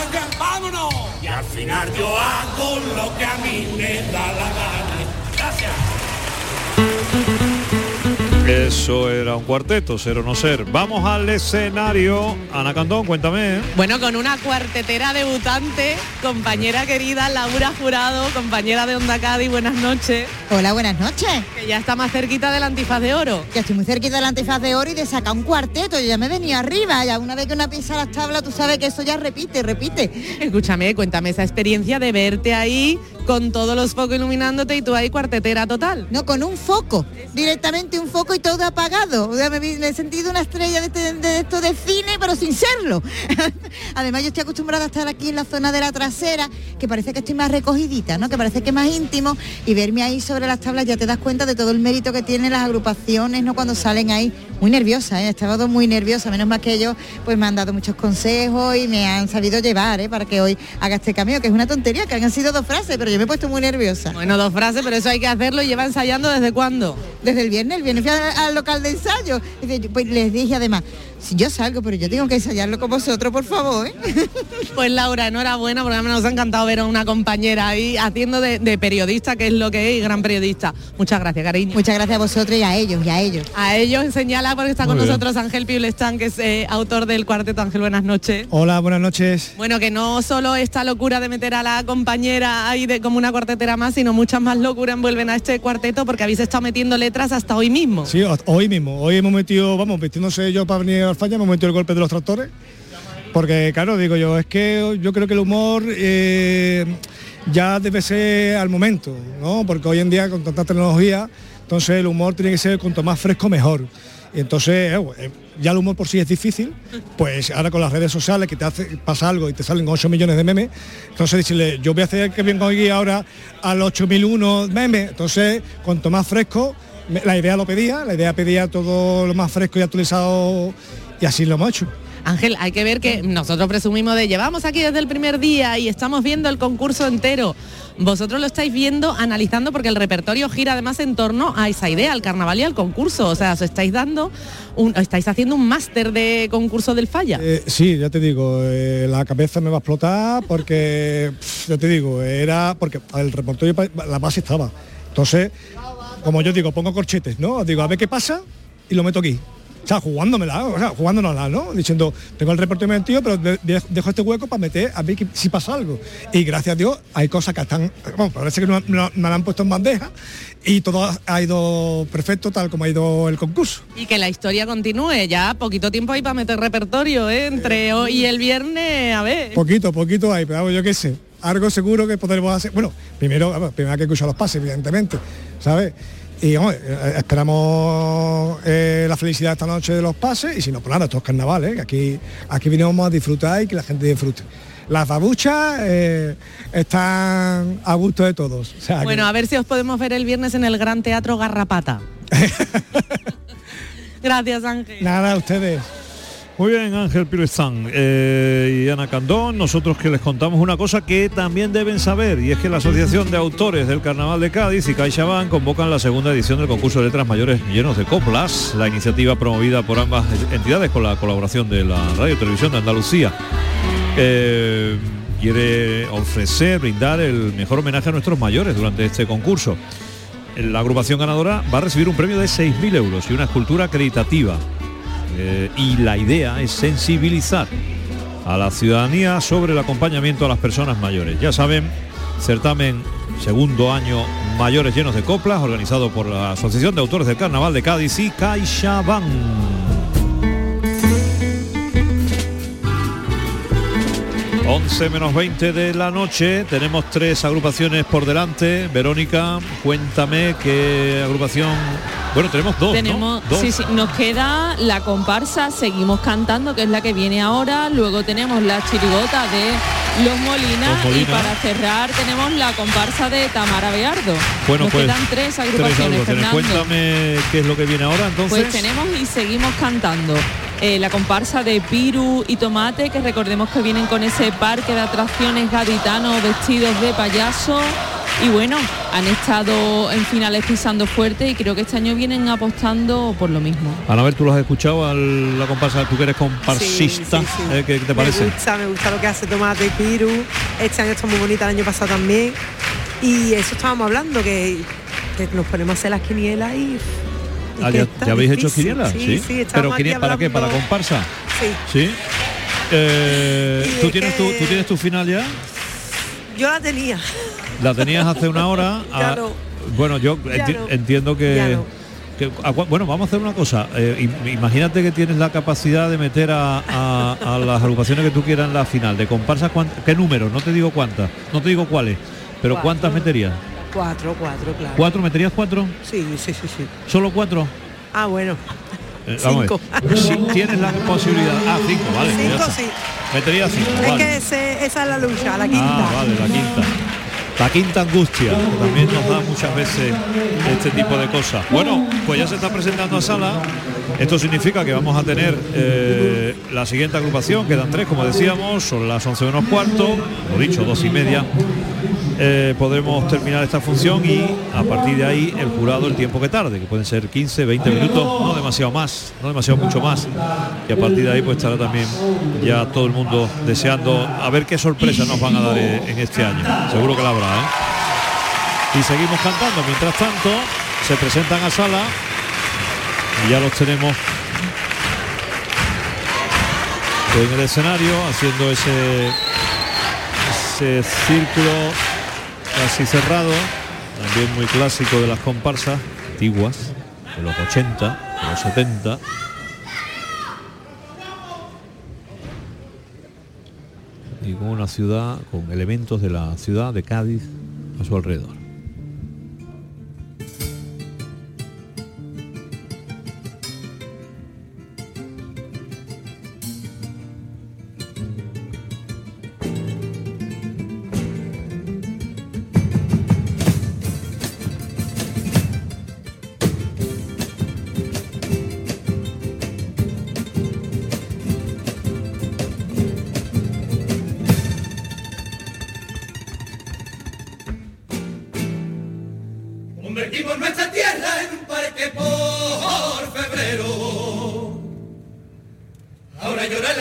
al final yo hago lo que a mí me da la gana. Gracias. Eso era un cuarteto, ser o no ser. Vamos al escenario. Ana Candón, cuéntame. ¿eh? Bueno, con una cuartetera debutante, compañera querida Laura Jurado, compañera de Onda Cádiz, buenas noches. Hola, buenas noches. Que ya está más cerquita del antifaz de oro. Ya estoy muy cerquita del antifaz de oro y de sacar un cuarteto. Yo ya me venía arriba. Ya una vez que una pisa las tablas, tú sabes que eso ya repite, repite. Escúchame, cuéntame esa experiencia de verte ahí con todos los focos iluminándote y tú ahí cuartetera total. No, con un foco. Directamente un foco y todo apagado. O sea, me, he sentido una estrella de, este- de esto de cine, pero sin serlo. *laughs* Además, yo estoy acostumbrada a estar aquí en la zona de la trasera, que parece que estoy más recogidita, ¿no? Que parece que es más íntimo. Y verme ahí sobre las tablas ya te das cuenta de todo el mérito que tienen las agrupaciones, ¿no? Cuando salen ahí. Muy nerviosa, ¿eh? Estaba todo muy nerviosa. Menos mal que ellos pues me han dado muchos consejos y me han sabido llevar, ¿eh? Para que hoy haga este cambio, que es una tontería, que han sido dos frases, pero yo me he puesto muy nerviosa. Bueno, dos frases, pero eso hay que hacerlo y lleva ensayando desde cuándo? Desde el viernes, el viernes fui al, al local de ensayo. Pues les dije además, si yo salgo, pero yo tengo que ensayarlo con vosotros, por favor. ¿eh? *laughs* Pues Laura, enhorabuena, porque nos ha encantado ver a una compañera ahí haciendo de, de periodista, que es lo que es, y gran periodista. Muchas gracias, cariño. Muchas gracias a vosotros y a ellos, y a ellos. A ellos señala porque está Muy con bien. nosotros Ángel Piulestán, que es eh, autor del cuarteto. Ángel, buenas noches. Hola, buenas noches. Bueno, que no solo esta locura de meter a la compañera ahí de como una cuartetera más, sino muchas más locuras envuelven a este cuarteto porque habéis estado metiendo letras hasta hoy mismo. Sí, ho- hoy mismo. Hoy hemos metido, vamos, metiéndose yo para venir al falla, hemos metido el golpe de los tractores. Porque, claro, digo yo, es que yo creo que el humor eh, ya debe ser al momento, ¿no? Porque hoy en día con tanta tecnología, entonces el humor tiene que ser cuanto más fresco mejor. Y entonces, eh, eh, ya el humor por sí es difícil, pues ahora con las redes sociales que te hace pasa algo y te salen 8 millones de memes, entonces decirle, yo voy a hacer que vengo aquí ahora al 8001 memes, entonces cuanto más fresco, la idea lo pedía, la idea pedía todo lo más fresco y actualizado y así lo hemos hecho. Ángel, hay que ver que nosotros presumimos de llevamos aquí desde el primer día y estamos viendo el concurso entero. Vosotros lo estáis viendo, analizando, porque el repertorio gira además en torno a esa idea, al carnaval y al concurso. O sea, os estáis dando, un, estáis haciendo un máster de concurso del falla. Eh, sí, ya te digo, eh, la cabeza me va a explotar porque, ya te digo, era porque el repertorio, la base estaba. Entonces, como yo digo, pongo corchetes, ¿no? Digo, a ver qué pasa y lo meto aquí. O sea, jugándomela, o sea, jugándonosla, ¿no? Diciendo, tengo el repertorio metido, pero de- de- dejo este hueco para meter a ver que- si pasa algo. Y gracias a Dios hay cosas que están, bueno, parece que no, no- me la han puesto en bandeja y todo ha- ido perfecto tal como ha ido el concurso. Y que la historia continúe, ya poquito tiempo hay para meter repertorio, ¿eh? Entre hoy y el viernes, a ver. Poquito, poquito hay, pero yo qué sé. Algo seguro que podremos hacer. Bueno, primero, primero hay que escuchar los pases, evidentemente, ¿sabes? Y vamos, eh, esperamos eh, la felicidad esta noche de los pases y si no, pues nada, estos carnavales, que aquí, aquí vinimos a disfrutar y que la gente disfrute. Las babuchas eh, están a gusto de todos. o sea que- Bueno, a ver si os podemos ver el viernes en el Gran Teatro Garrapata. *laughs* Gracias, Ángel. Nada, ustedes. Muy bien, Ángel Pirestán eh, y Ana Candón, nosotros que les contamos una cosa que también deben saber, y es que la Asociación de Autores del Carnaval de Cádiz y CaixaBank convocan la segunda edición del concurso de letras mayores llenos de coplas, la iniciativa promovida por ambas entidades con la colaboración de la Radio Televisión de Andalucía. Eh, quiere ofrecer, brindar el mejor homenaje a nuestros mayores durante este concurso. La agrupación ganadora va a recibir un premio de 6.000 euros y una escultura acreditativa. Eh, y la idea es sensibilizar a la ciudadanía sobre el acompañamiento a las personas mayores. Ya saben, certamen segundo año mayores llenos de coplas, organizado por la Asociación de Autores del Carnaval de Cádiz y CaixaBank. 11 menos 20 de la noche, tenemos tres agrupaciones por delante. Verónica, cuéntame qué agrupación... Bueno, tenemos dos, ¿no? Tenemos, Dos. sí, sí, nos queda la comparsa, seguimos cantando, que es la que viene ahora, luego tenemos la chirigota de Los Molina, Los Molina. y para cerrar tenemos la comparsa de Tamara Beardo. Bueno, nos pues quedan tres agrupaciones. Fernando. Cuéntame qué es lo que viene ahora entonces. Pues tenemos y seguimos cantando eh, la comparsa de Piru y Tomate, que recordemos que vienen con ese parque de atracciones gaditanos vestidos de payaso. Y bueno, han estado en finales pisando fuerte y creo que este año vienen apostando por lo mismo. Ana, a ver, tú lo has escuchado a la comparsa, tú que eres comparsista, Sí, sí, sí. ¿eh? ¿qué te Me parece? gusta, me gusta lo que hace Tomate y Piru. Este año está muy bonita, el año pasado también. Y eso estábamos hablando, que, que nos ponemos a hacer las quinielas y... y Ah, ya, habéis hecho quinielas, Sí, sí. sí, Pero aquí ¿para qué? ¿Para comparsa? Sí. Sí. Eh, ¿tú, es tienes tu, ¿Tú tienes tu final ya? Yo la tenía. La tenías hace una hora. *laughs* Ya ah, no. Bueno, yo Ya enti- no. entiendo que... Ah, bueno, vamos a hacer una cosa. eh, im- imagínate que tienes la capacidad de meter a, las agrupaciones que tú quieras en la final. De comparsas, ¿cuánt- ¿qué números? No te digo cuántas, no te digo cuáles, pero Cuatro. ¿cuántas meterías? Cuatro, cuatro, claro. ¿Cuatro? ¿Meterías cuatro? Sí, sí, sí, sí. ¿Solo cuatro? Ah, bueno. Eh, Cinco. *laughs* tienes la posibilidad. Ah, cinco, vale. ya Cinco sí. Metería cinco. Es vale. que ese- esa es la lucha, la quinta. Ah, vale, la quinta. La quinta angustia, también nos da muchas veces este tipo de cosas. Bueno, pues ya se está presentando a sala. Esto significa que vamos a tener eh, la siguiente agrupación, quedan tres, como decíamos, son las 11 menos cuarto, lo dicho, dos y media. Eh, podremos terminar esta función y a partir de ahí el jurado el tiempo que tarde, que pueden ser 15, 20 minutos, no demasiado más, no demasiado mucho más. Y a partir de ahí pues estará también ya todo el mundo deseando a ver qué sorpresas nos van a dar eh, en este año. Seguro que la habrá, ¿eh? Y seguimos cantando. Mientras tanto, se presentan a sala ya los tenemos en el escenario haciendo ese ese círculo casi cerrado, también muy clásico de las comparsas antiguas, de los 80, de los 70. Y con una ciudad, con elementos de la ciudad de Cádiz a su alrededor.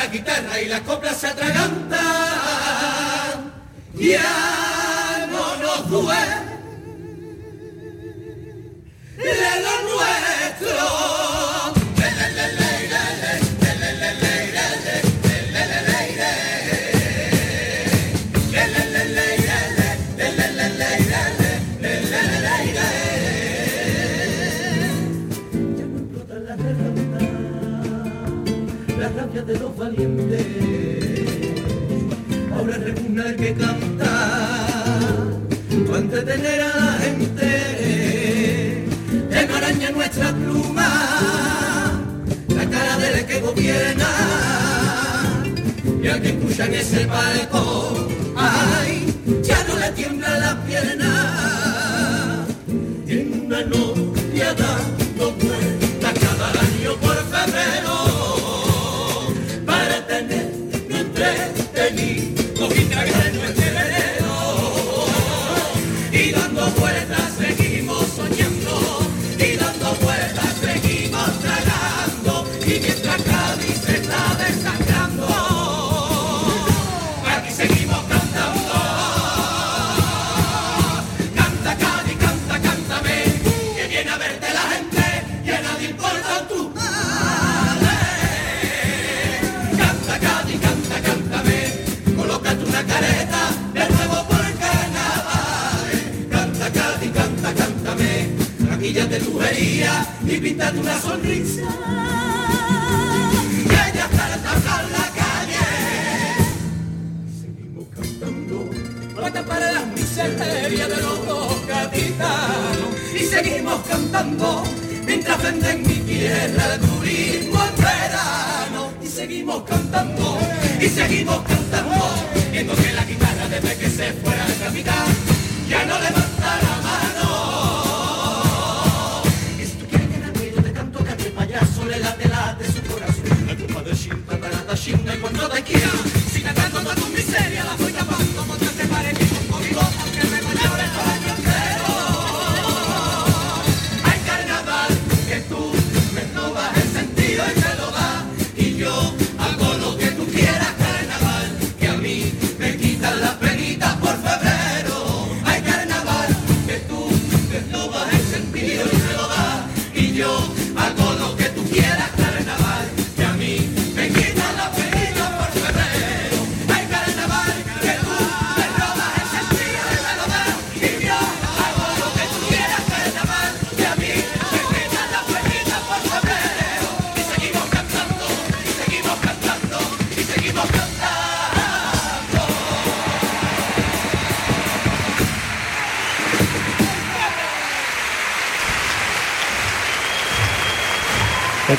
La guitarra y la copla se atraganta. Ya no nos duele lo nuestro. De los valientes. Ahora repugna el que canta para entretener a la gente. Enmaraña nuestra pluma la cara del que gobierna. Y al que escucha en ese palco ay ya no le tiembla la pierna maquillate herida y píntate una sonrisa. Que ya está tapar la calle. Seguimos cantando. Para tapar las miserias de los dos gaditanos y seguimos cantando mientras venden mi tierra el turismo en verano. Y seguimos cantando y seguimos cantando. Viendo que la guitarra desde que se fuera el capitán. Ya no levanta la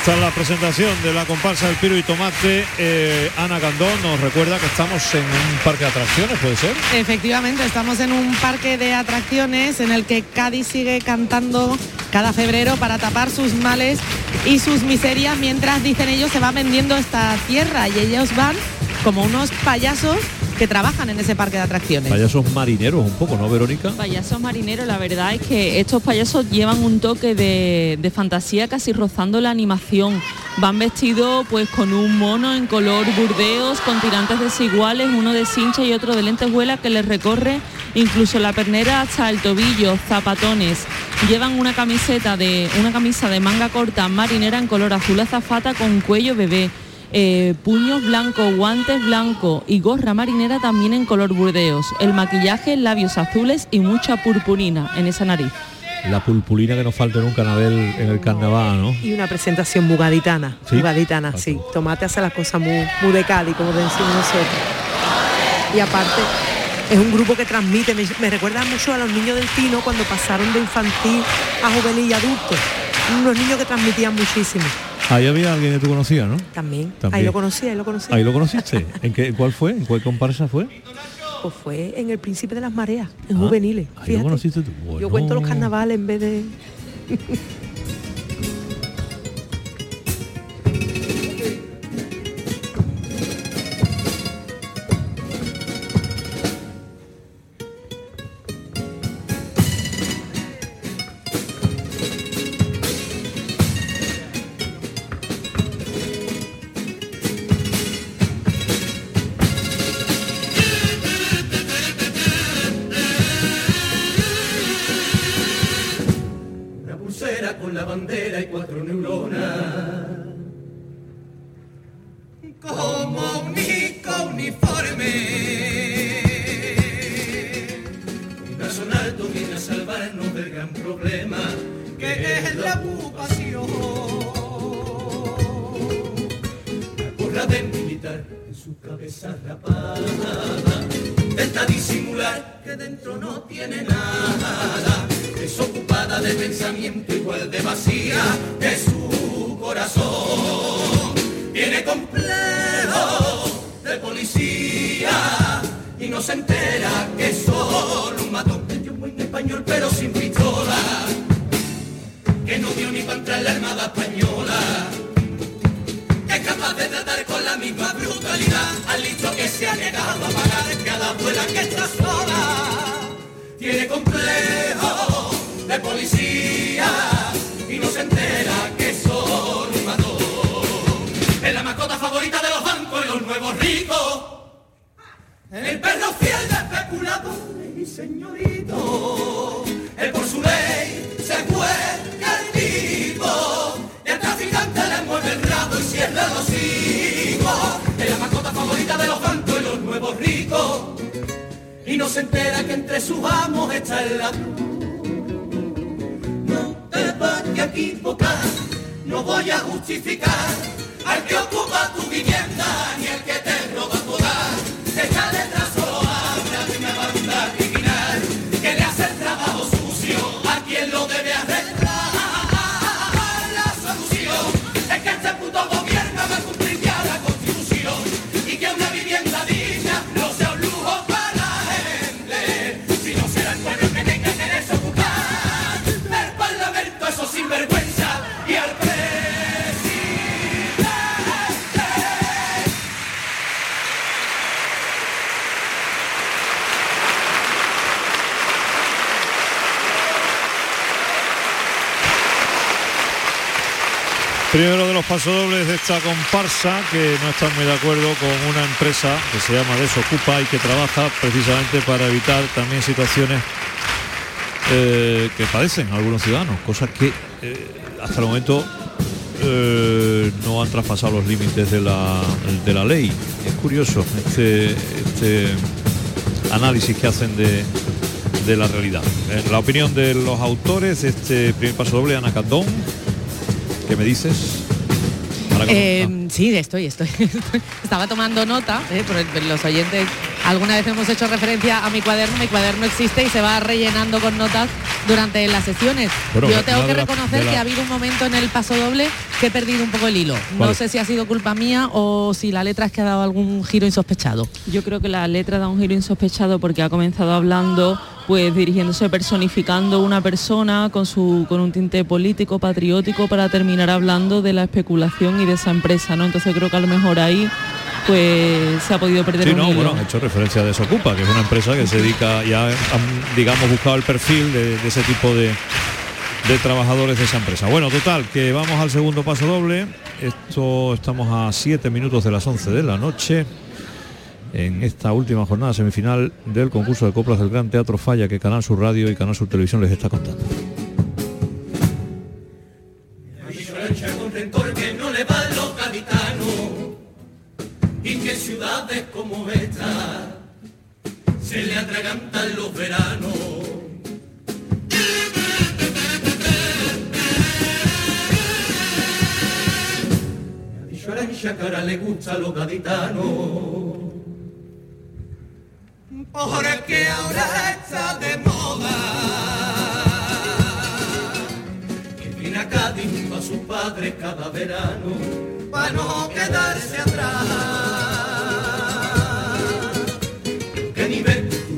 Esta es la presentación de la comparsa del Piro y Tomate. Eh, Ana Candón nos recuerda que estamos en un parque de atracciones, ¿puede ser? Efectivamente, estamos en un parque de atracciones en el que Cádiz sigue cantando cada febrero para tapar sus males y sus miserias mientras, dicen ellos, se va vendiendo esta tierra y ellos van como unos payasos que trabajan en ese parque de atracciones. Payasos marineros un poco, ¿no, Verónica? Payasos marineros, la verdad es que estos payasos llevan un toque de, de fantasía casi rozando la animación. Van vestidos pues con un mono en color burdeos, con tirantes desiguales, uno de cincha y otro de lentejuela que les recorre incluso la pernera hasta el tobillo, zapatones. Llevan una camiseta de una camisa de manga corta marinera en color azul azafata con cuello bebé. Eh, puños blancos, guantes blancos y gorra marinera también en color burdeos. El maquillaje, labios azules y mucha purpurina en esa nariz. La pulpulina que no falta nunca en Abel en el carnaval, ¿no? Y una presentación muy gaditana, ¿Sí? sí. Tomate hace las cosas muy, muy de Cádiz, como decimos nosotros. Y aparte, es un grupo que transmite, me, me recuerda mucho a los niños del Pino cuando pasaron de infantil a juvenil y adulto. Unos niños que transmitían muchísimo. Ahí había alguien que tú conocías, ¿no? También. También. Ahí lo conocí, ahí lo conocí. Ahí lo conociste. ¿En qué, cuál fue? ¿En cuál comparsa fue? Pues fue en el Príncipe de las Mareas, en Ah, juveniles. Ahí lo conociste tú. Yo Bueno. cuento los carnavales en vez de. Primero de los pasodobles de esta comparsa que no están muy de acuerdo con una empresa que se llama Desocupa y que trabaja precisamente para evitar también situaciones eh, que padecen algunos ciudadanos, cosas que eh, hasta el momento eh, no han traspasado los límites de la, de la ley. Es curioso este, este análisis que hacen de, de la realidad. Eh, la opinión de los autores este primer pasodoble, Ana Candón, ¿qué me dices? Eh, sí, estoy, *laughs* estoy. Estaba tomando nota, eh, por el- los oyentes. Alguna vez hemos hecho referencia a mi cuaderno, mi cuaderno existe y se va rellenando con notas durante las sesiones. Bueno, Yo tengo que reconocer la- que ha habido un momento en el paso doble que he perdido un poco el hilo. No sé si ha sido culpa mía o si la letra es que ha dado algún giro insospechado. Yo creo que la letra da un giro insospechado porque ha comenzado hablando, pues dirigiéndose, personificando una persona con su con un tinte político, patriótico, para terminar hablando de la especulación y de esa empresa, ¿no? Entonces creo que a lo mejor ahí pues se ha podido perder Sí, un no, hilo. bueno, han hecho referencia a Desocupa, que es una empresa que se dedica, ya han, digamos, buscado el perfil de, de ese tipo de, de trabajadores de esa empresa. Bueno, total, que vamos al segundo paso doble. Esto estamos a 7 minutos de las 11 de la noche. En esta última jornada semifinal del concurso de coplas del Gran Teatro Falla que Canal Sur Radio y Canal Sur Televisión les está contando. Como esta se le atragantan los veranos. A dicho Arancha cara le gusta a los gaditanos porque ahora está de moda que viene a Cádiz junto a sus padres cada verano para no quedarse atrás.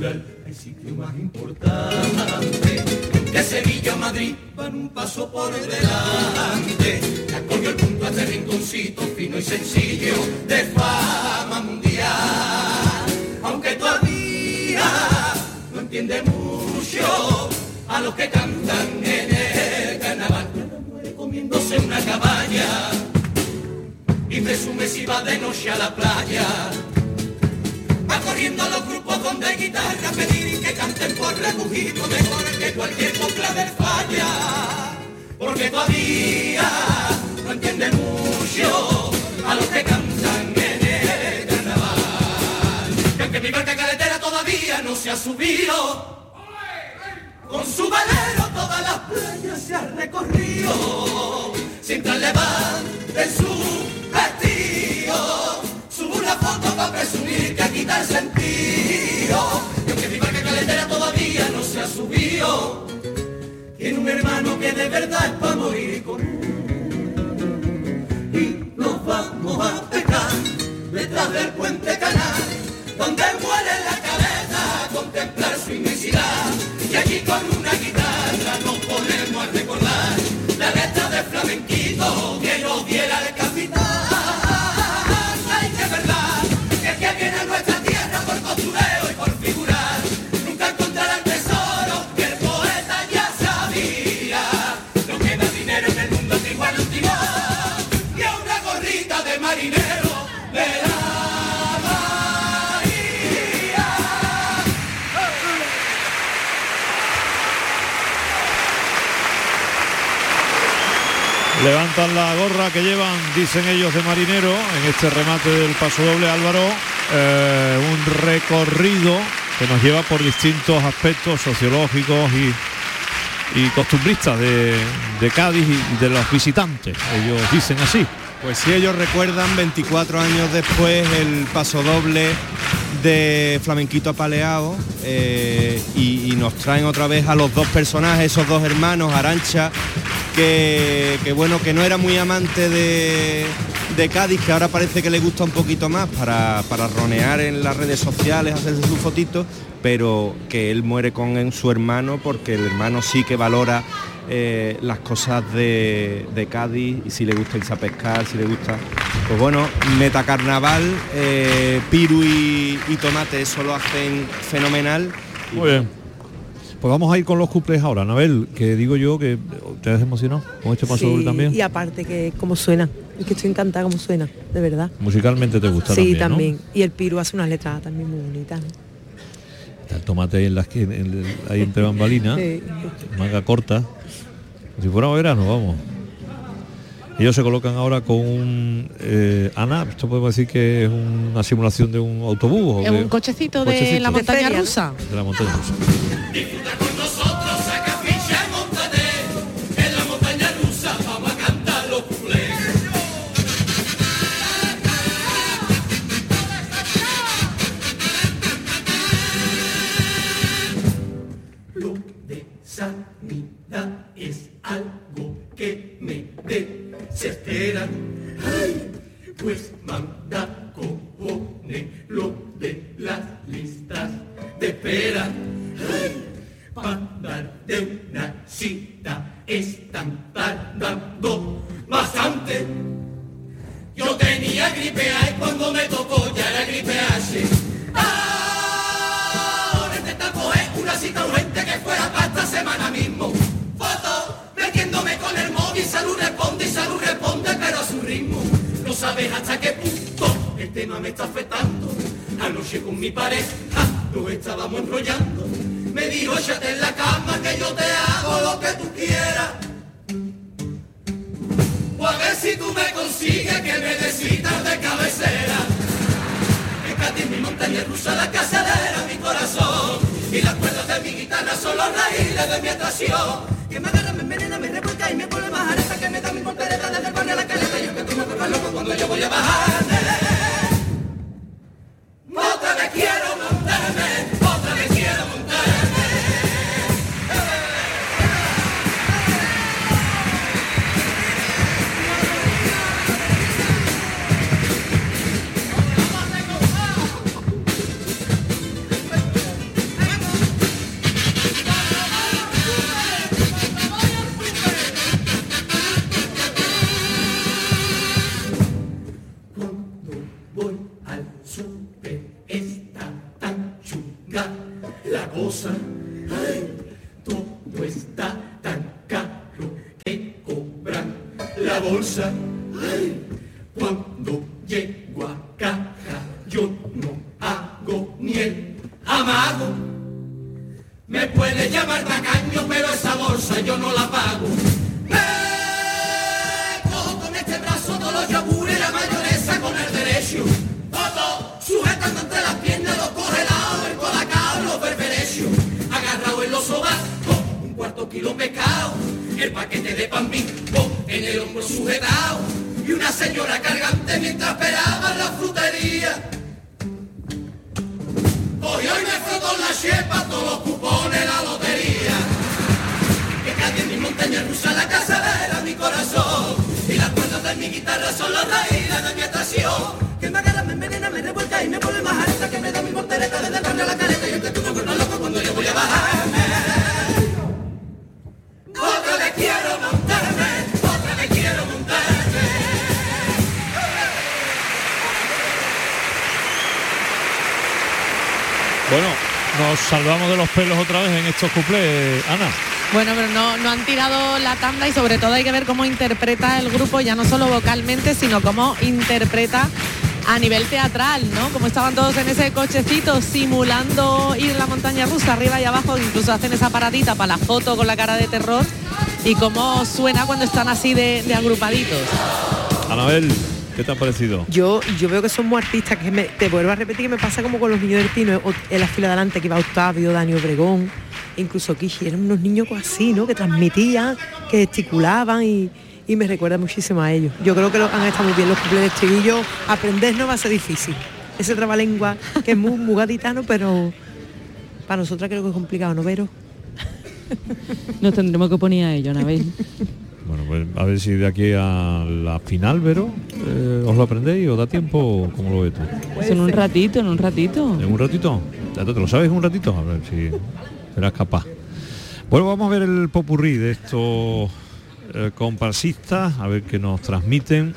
Hay sitio más importante que Sevilla o Madrid van un paso por delante. Ya cogió el punto a este rinconcito fino y sencillo de fama mundial. Aunque todavía no entiende mucho a los que cantan en el carnaval. Comiéndose una cabaña y presume si va de noche a la playa. Corriendo a los grupos donde guitarra pedir que canten por rebujito mejor que cualquier copla del falla. Porque todavía no entiende mucho a los que cantan en el carnaval. Y aunque mi barca carretera todavía no se ha subido, con su velero todas las playas se ha recorrido, sin levante en su vestido. Quita el sentido. Y aunque mi barca calentera todavía no se ha subido, tiene un hermano que de verdad es para morir con él. Y nos vamos a pescar detrás del puente canal, donde muere la cabeza a contemplar su inmensidad. Y allí con una guitarra nos ponemos a recordar la letra de flamenquito que nos diera el Levantan la gorra que llevan, dicen ellos, de marinero en este remate del paso doble Álvaro. eh, un recorrido que nos lleva por distintos aspectos sociológicos y, y costumbristas de, Cádiz y de los visitantes. Ellos dicen así. Pues sí, ellos recuerdan 24 años después el paso doble de Flamenquito Apaleado eh, y nos traen otra vez a los dos personajes, esos dos hermanos, Arancha, que, bueno, que no era muy amante de, Cádiz, que ahora parece que le gusta un poquito más para, para ronear en las redes sociales, hacerse su fotito, pero que él muere con en su hermano porque el hermano sí que valora eh, las cosas de, Cádiz y si le gusta irse a pescar, si le gusta. Pues bueno, Metacarnaval, eh, Piru y, y Tomate, eso lo hacen fenomenal. Muy bien. Pues vamos a ir con los cuples ahora, Anabel, que digo yo que te has emocionado con este paso Sí, doble también. Y aparte que como suena, es que estoy encantada como suena, de verdad. Musicalmente te gusta sí, también, también. Y el Piru hace unas letras también muy bonitas. Está el tomate ahí en la esquina, en ahí entre bambalinas, Sí. manga corta. Si fuera verano, vamos. Ellos se colocan ahora con un eh, Ana, esto podemos decir que es una simulación de un autobús o Es de- un cochecito de cochecito. la montaña feria, ¿no? rusa. de la montaña rusa. en la montaña rusa, vamos a cantar los cuplés. Lo de sanidad es algo que me desespera. Ay, pues manda cojones lo de las listas de espera. Ay, para de una cita están tardando bastante. Yo tenía gripe y cuando me tocó ya era gripe. Sabes hasta qué punto el tema me está afectando. Anoche con mi pareja nos estábamos enrollando. Me dijo échate en la cama que yo te hago lo que tú quieras. O a ver si tú me consigues que me decidas de cabecera. Es Cádiz, mi montaña rusa, la casadera, mi corazón. Y las cuerdas de mi guitarra son los raíles de mi atracción. Que me agarra, me envenena, me revuelca y me pone más areta que me da mi voltereta desde el barrio a la caleta. Yo me vuelvas loco cuando yo voy a bajar. Otra vez quiero montarme, todo está tan caro que cobran la bolsa. Cuando llego han tirado la tanda y sobre todo hay que ver cómo interpreta el grupo, ya no solo vocalmente, sino cómo interpreta a nivel teatral, ¿no? Como estaban todos en ese cochecito simulando ir en la montaña rusa arriba y abajo, incluso hacen esa paradita para la foto con la cara de terror y cómo suena cuando están así de, de agrupaditos. Anabel, ¿qué te ha parecido? Yo, yo veo que son muy artistas, que me- te vuelvo a repetir que me pasa como con los niños del Tino, o- en la fila de adelante que iba Octavio, Dani Obregón, incluso Kishi, eran unos niños así, ¿no? Que transmitían, que gesticulaban y, y me recuerda muchísimo a ellos. Yo creo que lo, han estado muy bien los cumpleaños de estribillo, aprender no va a ser difícil. Ese trabalengua que es muy, muy gaditano, pero para nosotras creo que es complicado, ¿no, Vero? Nos tendremos que poner a ello, Anabel. Bueno, pues a ver si de aquí a la final, Vero, eh, os lo aprendéis o da tiempo, ¿cómo lo ves tú? Pues en un ratito, en un ratito. ¿En un ratito? ¿Ya ¿Te lo sabes en un ratito? A ver si serás capaz. Bueno, vamos a ver el popurrí de estos eh, comparsistas, a ver qué nos transmiten.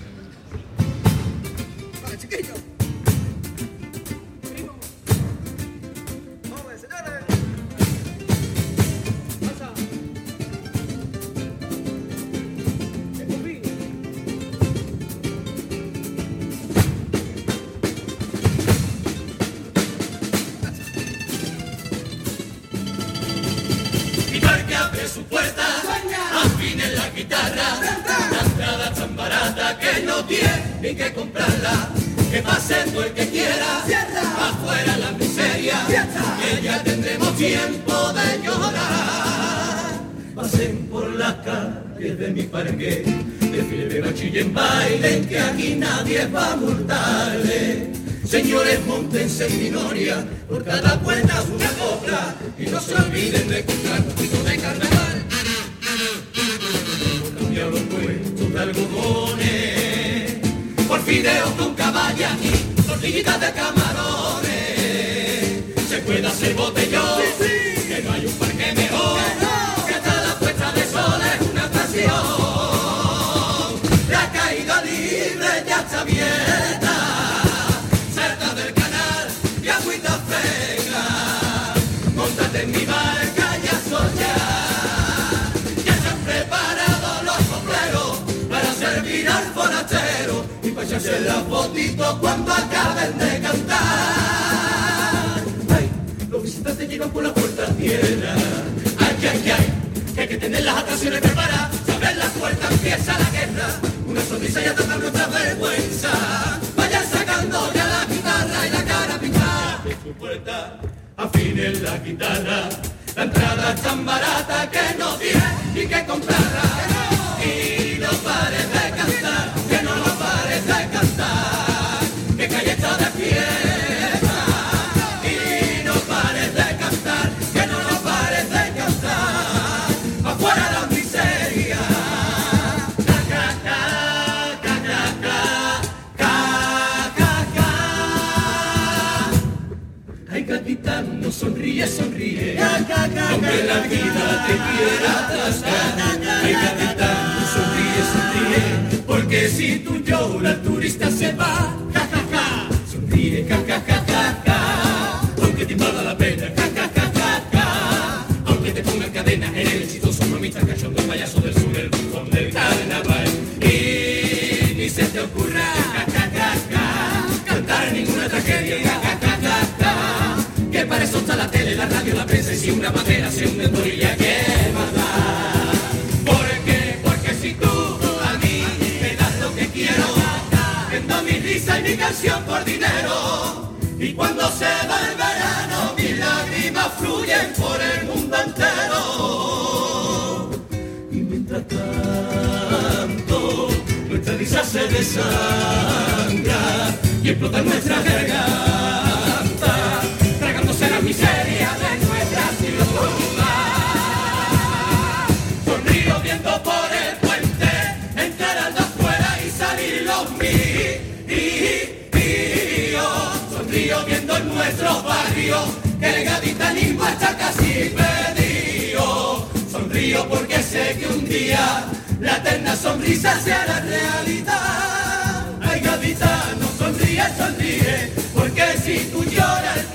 Echarse la fotito cuando acaben de cantar. Ay, los visitantes llegan por la puerta tierra. Ay, ay, ay, que hay que tener las atracciones preparadas. Saber la puerta empieza la guerra. Una sonrisa y a tratar nuestra vergüenza. Vayan sacando ya la guitarra y la cara pintada. De su puerta afinen la guitarra. La entrada es tan barata que no tiene ni que comprarla. Sonríe, sonríe. Aunque la vida te quiera atrasar. Ay, capitán, no sonríe, sonríe. Porque si tú lloras, turista se va. Ja, ja, ja. Sonríe, ja, ja, ja, ja. La radio, la prensa y si una bandera se hunde en torilla, ¿qué más da? ¿Por qué? Porque si tú a mí me das lo que quiero, vendo mi risa y mi canción por dinero. Y cuando se va el verano, mis lágrimas fluyen por el mundo entero. Y mientras tanto, nuestra risa se desangra y explota nuestra garganta, barrio que el gaditanismo está casi perdido. Sonrío porque sé que un día la eterna sonrisa sea la realidad. Ay, gaditano, sonríe, sonríe, porque si tú lloras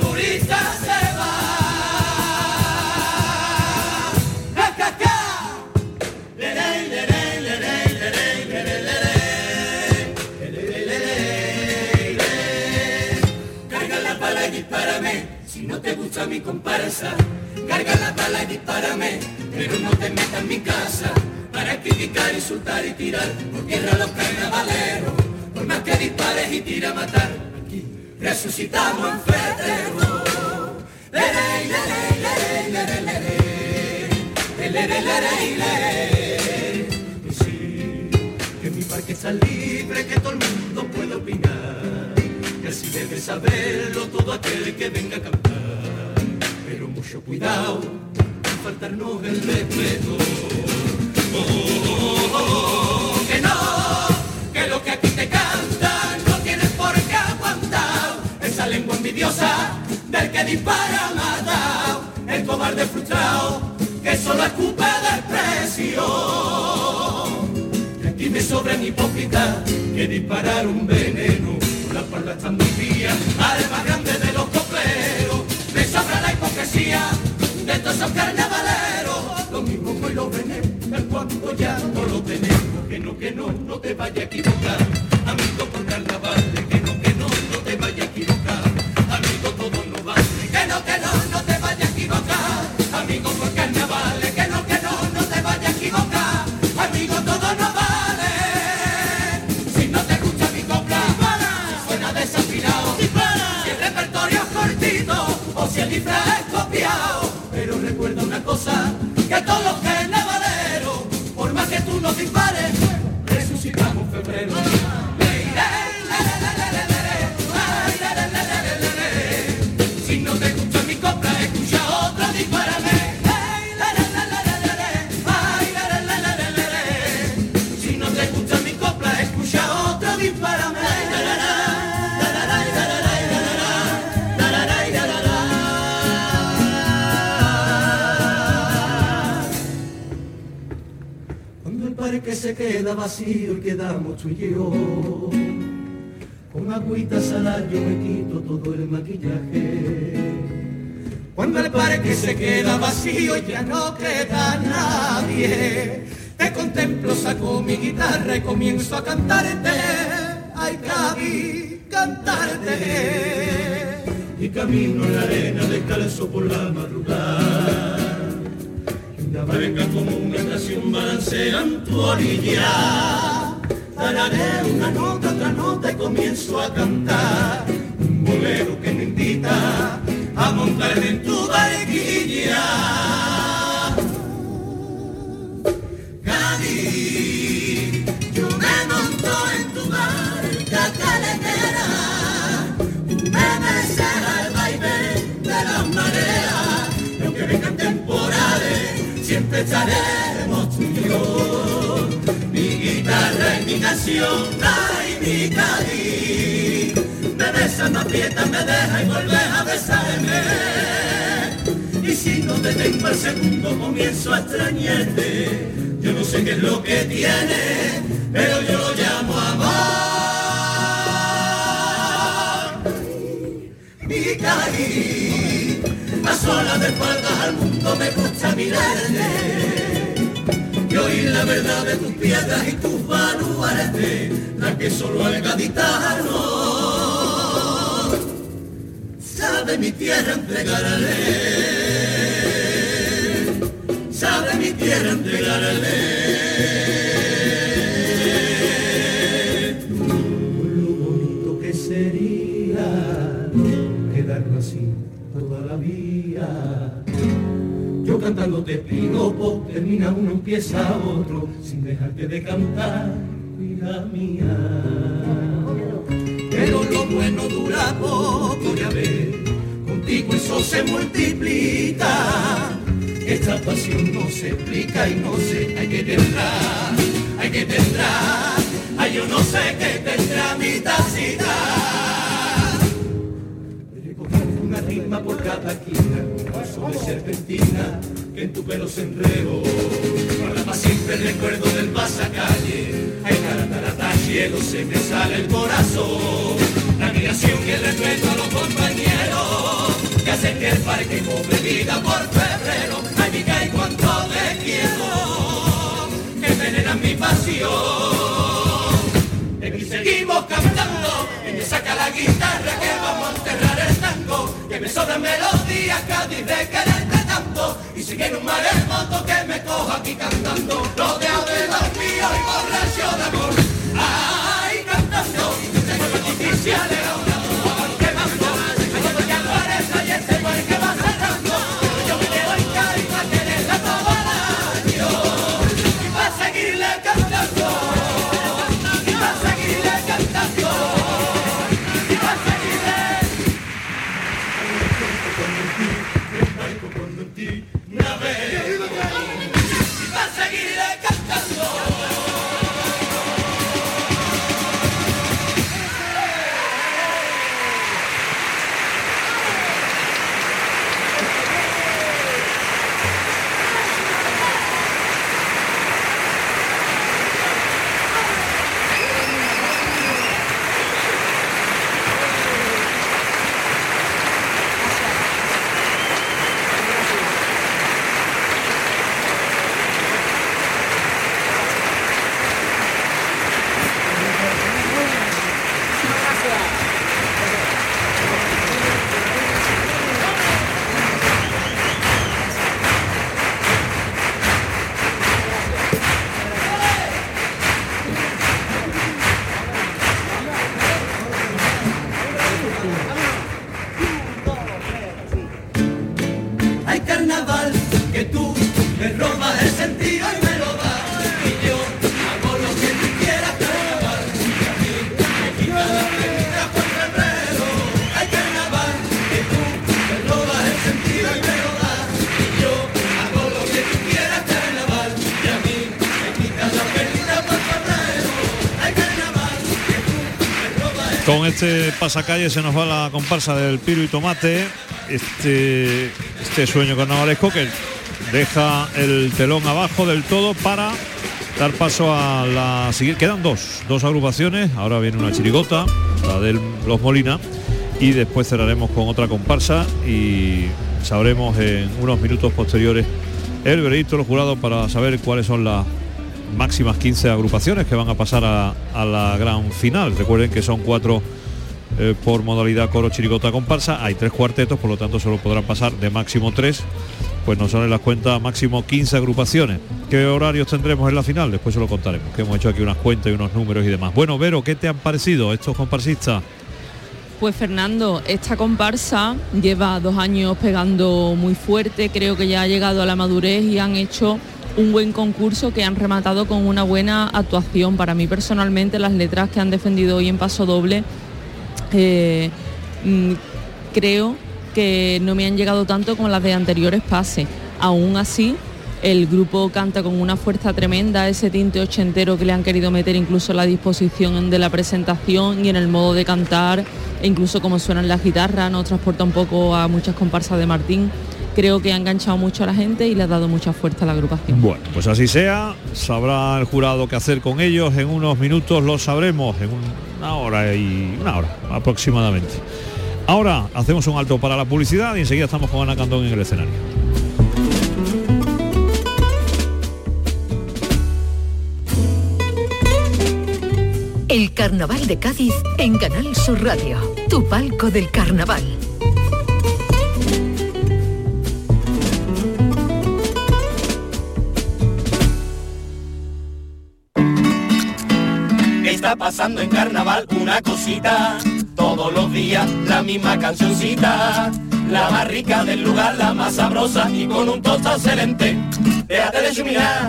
gusta mi comparsa. Carga la bala y dispárame, pero no te metas en mi casa. Para criticar, insultar y tirar por tierra los carnavaleros. Por más que dispares y tira a matar, aquí resucitamos en febrero. Y sí, que mi parque está libre, que todo el mundo puede opinar. Que así debe saberlo todo aquel que venga a cantar. Mucho cuidado, no faltarnos el respeto. Oh, que no, que lo que aquí te cantan no tienes por qué aguantar. Esa lengua envidiosa del que dispara matado. El cobarde frustrado que solo escupe desprecio. Y aquí me sobran hipócritas que disparar un veneno. Con la palma tan vacía, al más grande de todos esos carnavaleros. Lo mismo que hoy lo veneno, el cuando ya no lo tenemos. Que no, que no, no te vaya a equivocar. Queda vacío y quedamos tú y yo, con agüita salada yo me quito todo el maquillaje. Cuando el parque se queda vacío ya no queda nadie, te contemplo, saco mi guitarra y comienzo a cantarte. Ay, Cabi, cantarte. Y camino en la arena descalzo por la madrugada. Y barca como una estación balancea en tu orilla. Tararé una nota, otra nota y comienzo a cantar. Un bolero que me invita a montarme en tu barquilla. Cádiz, yo me monto en tu barca caletera. Tú me besas al vaivén de las mareas. Y aunque vengan temporales, siempre. Mi guitarra y mi canción, ay, mi. Me besa, me aprieta, me deja y vuelve a besarme. Y si no te tengo el segundo comienzo a extrañarte Yo no sé qué es lo que tiene Pero yo lo llamo amor caí A solas de espaldas al mundo me gusta mirarte Y oír la verdad de tus piedras y tus baluartes La que solo al gaditano sabe mi tierra entregarle, sabe mi tierra entregarle. cantando te piropo, termina uno, empieza otro, sin dejarte de cantar, vida mía. Pero lo bueno dura poco, ya ves, contigo eso se multiplica. Esta pasión no se explica y no sé, hay que tendrá, hay que tendrá, ay yo no sé qué tendrá mi tacita. Recoger una rima por cada esquina, sobre serpentina en tu pelo se enredo. Guarda para siempre el recuerdo del pasacalle, ay caratarata, cielo se me sale el corazón. La admiración y el respeto a los compañeros, que hacen que el parque cobre vida por febrero. Ay, mi y cuánto te quiero, que envenenan mi pasión. Y seguimos cantando, y me saca la guitarra que vamos a enterrar el tango, que me sobran melodías, Cádiz de quererte tanto, y sigue en un maremoto que me cojo aquí cantando, rodeado de los míos y borracho de amor. Ay, cantando, tengo la este pasacalle se nos va la comparsa del Piro y Tomate, este, este sueño carnavalesco que deja el telón abajo del todo para dar paso a la siguiente. Quedan dos, dos agrupaciones, ahora viene una chirigota, la de los Molina, y después cerraremos con otra comparsa y sabremos en unos minutos posteriores el veredicto de los jurados para saber cuáles son las máximas 15 agrupaciones que van a pasar a, a la gran final. Recuerden que son cuatro eh, por modalidad coro chirigota comparsa. Hay tres cuartetos, por lo tanto solo podrán pasar de máximo tres. Pues nos salen las cuentas máximo 15 agrupaciones. ¿Qué horarios tendremos en la final? Después se lo contaremos, que hemos hecho aquí unas cuentas y unos números y demás. Bueno, Vero, ¿qué te han parecido estos comparsistas? Pues Fernando, esta comparsa lleva dos años pegando muy fuerte, creo que ya ha llegado a la madurez y han hecho un buen concurso que han rematado con una buena actuación. Para mí personalmente las letras que han defendido hoy en paso doble mm, creo que no me han llegado tanto como las de anteriores pases. Aún así, el grupo canta con una fuerza tremenda, ese tinte ochentero que le han querido meter incluso en la disposición de la presentación y en el modo de cantar, e incluso como suenan las guitarras, nos transporta un poco a muchas comparsas de Martín. Creo que ha enganchado mucho a la gente y le ha dado mucha fuerza a la agrupación. Bueno, pues así sea, sabrá el jurado qué hacer con ellos, en unos minutos lo sabremos, en una hora y una hora aproximadamente. Ahora hacemos un alto para la publicidad y enseguida estamos con Ana Candón en el escenario. El Carnaval de Cádiz en Canal Sur Radio, tu palco del carnaval. Está pasando en carnaval una cosita, todos los días la misma cancioncita. La más rica del lugar, la más sabrosa y con un tosto excelente. Déjate de chuminar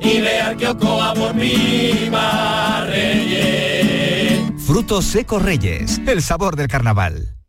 y ve al kiosco por Viva Reyes. Frutos secos Reyes, el sabor del carnaval.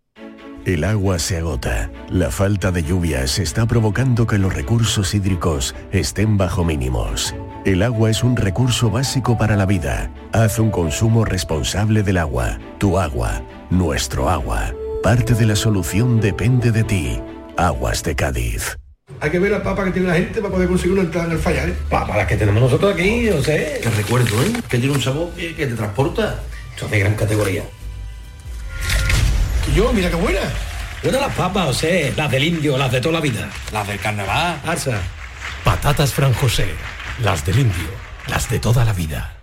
El agua se agota. La falta de lluvias está provocando que los recursos hídricos estén bajo mínimos. El agua es un recurso básico para la vida. Haz un consumo responsable del agua. Tu agua, nuestro agua. Parte de la solución depende de ti. Aguas de Cádiz. Hay que ver la papa que tiene la gente para poder conseguir una entrada en el fallar. ¿eh? Papa, las que tenemos nosotros aquí, yo sé. Te recuerdo, ¿eh? Que tiene un sabor que, te transporta. Son de gran categoría. Yo, mira qué buena. Buenas las papas, sea, las del indio, las de toda la vida. Las del carnaval. Arsa. Patatas Fran José, las del indio, las de toda la vida.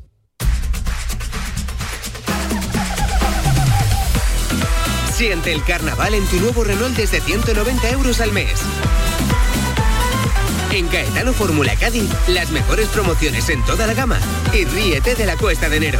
Siente el carnaval en tu nuevo Renault desde 190 euros al mes. En Caetano Fórmula Cádiz, las mejores promociones en toda la gama. Y ríete de la cuesta de enero.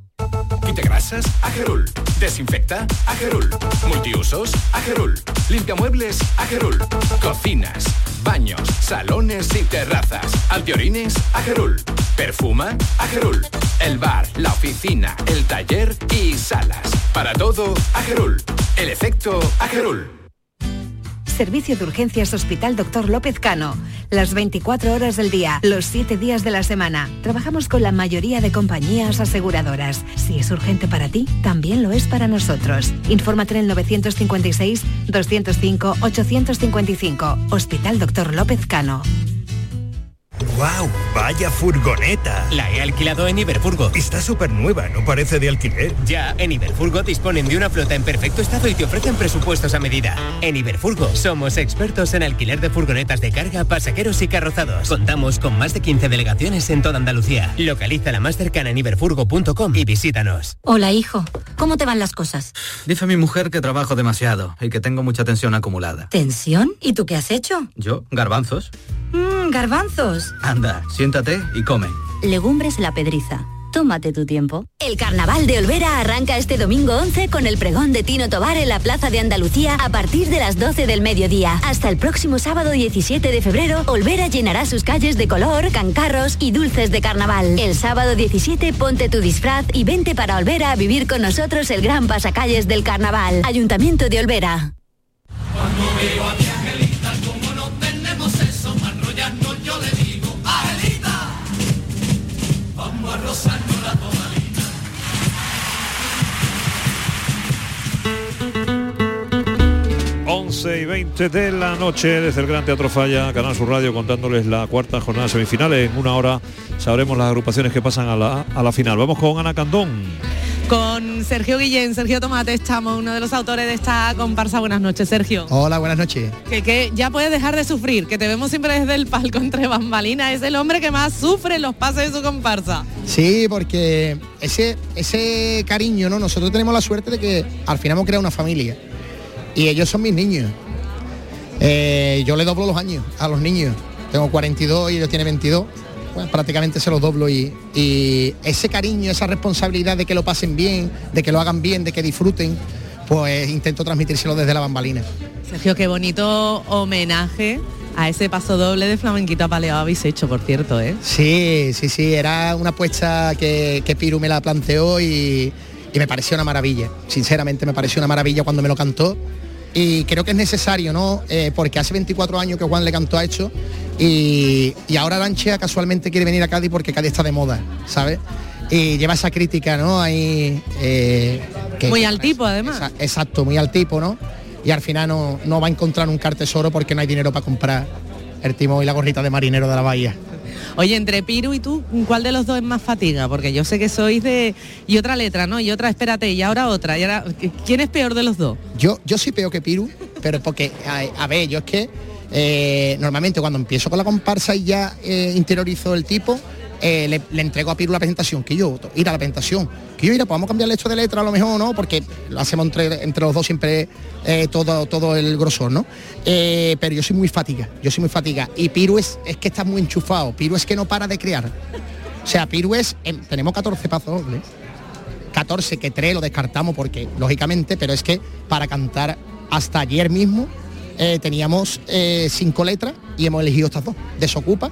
Quite grasas, Agerul. Desinfecta, Agerul. Multiusos, Agerul. Limpia muebles, Agerul. Cocinas, baños, salones y terrazas. Antiorines, Agerul. Perfuma, Agerul. El bar, la oficina, el taller y salas. Para todo, Agerul. El efecto, Agerul. Servicio de Urgencias Hospital Dr. López Cano. Las 24 horas del día, los 7 días de la semana. Trabajamos con la mayoría de compañías aseguradoras. Si es urgente para ti, también lo es para nosotros. Infórmate en el 956-205-855. Hospital Dr. López Cano. ¡Wow! ¡Vaya furgoneta! La he alquilado en Iberfurgo. Está súper nueva, no parece de alquiler. Ya, en Iberfurgo disponen de una flota en perfecto estado y te ofrecen presupuestos a medida. En Iberfurgo somos expertos en alquiler de furgonetas de carga, pasajeros y carrozados. Contamos con más de 15 delegaciones en toda Andalucía. Localiza la más cercana en iberfurgo.com y visítanos. Hola, hijo. ¿Cómo te van las cosas? Dice mi mujer que trabajo demasiado y que tengo mucha tensión acumulada. ¿Tensión? ¿Y tú qué has hecho? Yo, garbanzos. Mmm, garbanzos. Anda, siéntate y come. Legumbres La Pedriza. Tómate tu tiempo. El Carnaval de Olvera arranca este domingo 11 con el pregón de Tino Tobar en la Plaza de Andalucía a partir de las 12 del mediodía. Hasta el próximo sábado 17 de febrero, Olvera llenará sus calles de color, cancarros y dulces de carnaval. El sábado 17 ponte tu disfraz y vente para Olvera a vivir con nosotros el gran pasacalles del carnaval. Ayuntamiento de Olvera. 11 y 20 de la noche desde el Gran Teatro Falla, Canal Sur Radio, contándoles la cuarta jornada semifinales. En una hora sabremos las agrupaciones que pasan a la, a la final. Vamos con Ana Candón. Con Sergio Guillén, Sergio Tomate, estamos, uno de los autores de esta comparsa. Buenas noches, Sergio. Hola, buenas noches. Que, que ya puedes dejar de sufrir, que te vemos siempre desde el palco entre bambalinas. Es el hombre que más sufre los pases de su comparsa. Sí, porque ese, ese cariño, ¿no? Nosotros tenemos la suerte de que al final hemos creado una familia. Y ellos son mis niños. Eh, yo le doblo los años a los niños. Tengo 42 y ellos tienen 22. Bueno, prácticamente se los doblo y, y ese cariño, esa responsabilidad de que lo pasen bien, de que lo hagan bien, de que disfruten, pues intento transmitírselo desde la bambalina. Sergio, qué bonito homenaje a ese paso doble de flamenquito apaleado habéis hecho, por cierto, ¿eh? Sí, sí, sí, era una apuesta que, que Piru me la planteó y, y me pareció una maravilla. Sinceramente me pareció una maravilla cuando me lo cantó. Y creo que es necesario, ¿no? Eh, porque hace 24 años que Juan le cantó a hecho y, y ahora Aranchea casualmente quiere venir a Cádiz porque Cádiz está de moda, ¿sabes? Y lleva esa crítica, ¿no? Ahí... eh, que- Muy al tipo, además. Exa- Exacto, muy al tipo, ¿no? Y al final no, no va a encontrar un tesoro porque no hay dinero para comprar el timón y la gorrita de marinero de la bahía. Oye, entre Piru y tú, ¿cuál de los dos es más fatiga? Porque yo sé que sois de... Y otra letra, ¿no? Y otra, espérate, y ahora otra. Y ahora, ¿Quién es peor de los dos? Yo, yo soy peor que Piru, pero porque, a, a ver, yo es que eh, normalmente cuando empiezo con la comparsa y ya eh, interiorizo el tipo, eh, le, le entrego a Piru la presentación, que yo, ir a la presentación, que yo, mira, podemos cambiarle esto de letra a lo mejor, ¿no? Porque lo hacemos entre, entre los dos siempre eh, todo, todo el grosor, ¿no? Eh, pero yo soy muy fatiga, yo soy muy fatiga. Y Piru es, es que está muy enchufado, Piru es que no para de crear. O sea, Piru es, em, tenemos 14 pasos dobles, 14 que 3 lo descartamos porque, lógicamente, pero es que para cantar hasta ayer mismo teníamos cinco letras y hemos elegido estas dos, Desocupa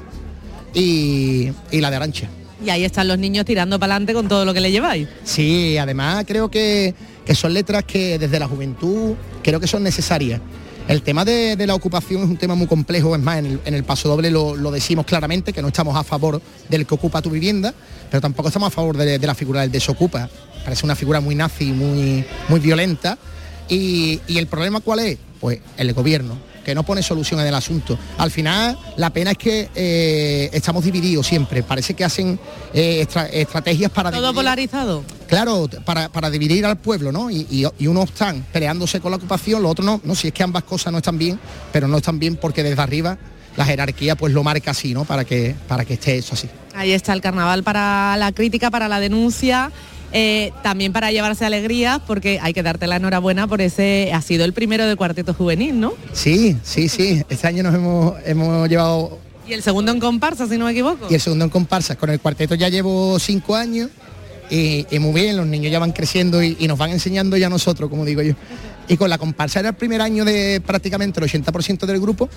y, y la de Arancha. Y ahí están los niños tirando para adelante con todo lo que le lleváis. Sí, además creo que, que son letras que desde la juventud creo que son necesarias. El tema de, de la ocupación es un tema muy complejo, es más, en el, en el paso doble lo, lo decimos claramente, que no estamos a favor del que ocupa tu vivienda, pero tampoco estamos a favor de, de la figura del desocupa. Parece una figura muy nazi, muy, muy violenta. Y, y el problema cuál es? Pues el gobierno, que no pone solución en el asunto. Al final, la pena es que eh, estamos divididos siempre. Parece que hacen eh, estra- estrategias para Todo dividir- polarizado. Claro, para, para dividir al pueblo, ¿no? Y, y- y unos están peleándose con la ocupación, los otros no. No, si es que ambas cosas no están bien, pero no están bien porque desde arriba la jerarquía pues lo marca así, ¿no? Para que, para que esté eso así. Ahí está el carnaval para la crítica, para la denuncia. Eh, también para llevarse alegrías porque hay que darte la enhorabuena por ese ha sido el primero del cuarteto juvenil ¿no? Sí, sí, sí. Este año nos hemos, hemos llevado y el segundo en comparsa si no me equivoco y el segundo en comparsas. Con el cuarteto ya llevo cinco años y, y muy bien, los niños ya van creciendo y, y nos van enseñando ya nosotros, como digo yo. Y con la comparsa era el primer año de prácticamente el 80% del grupo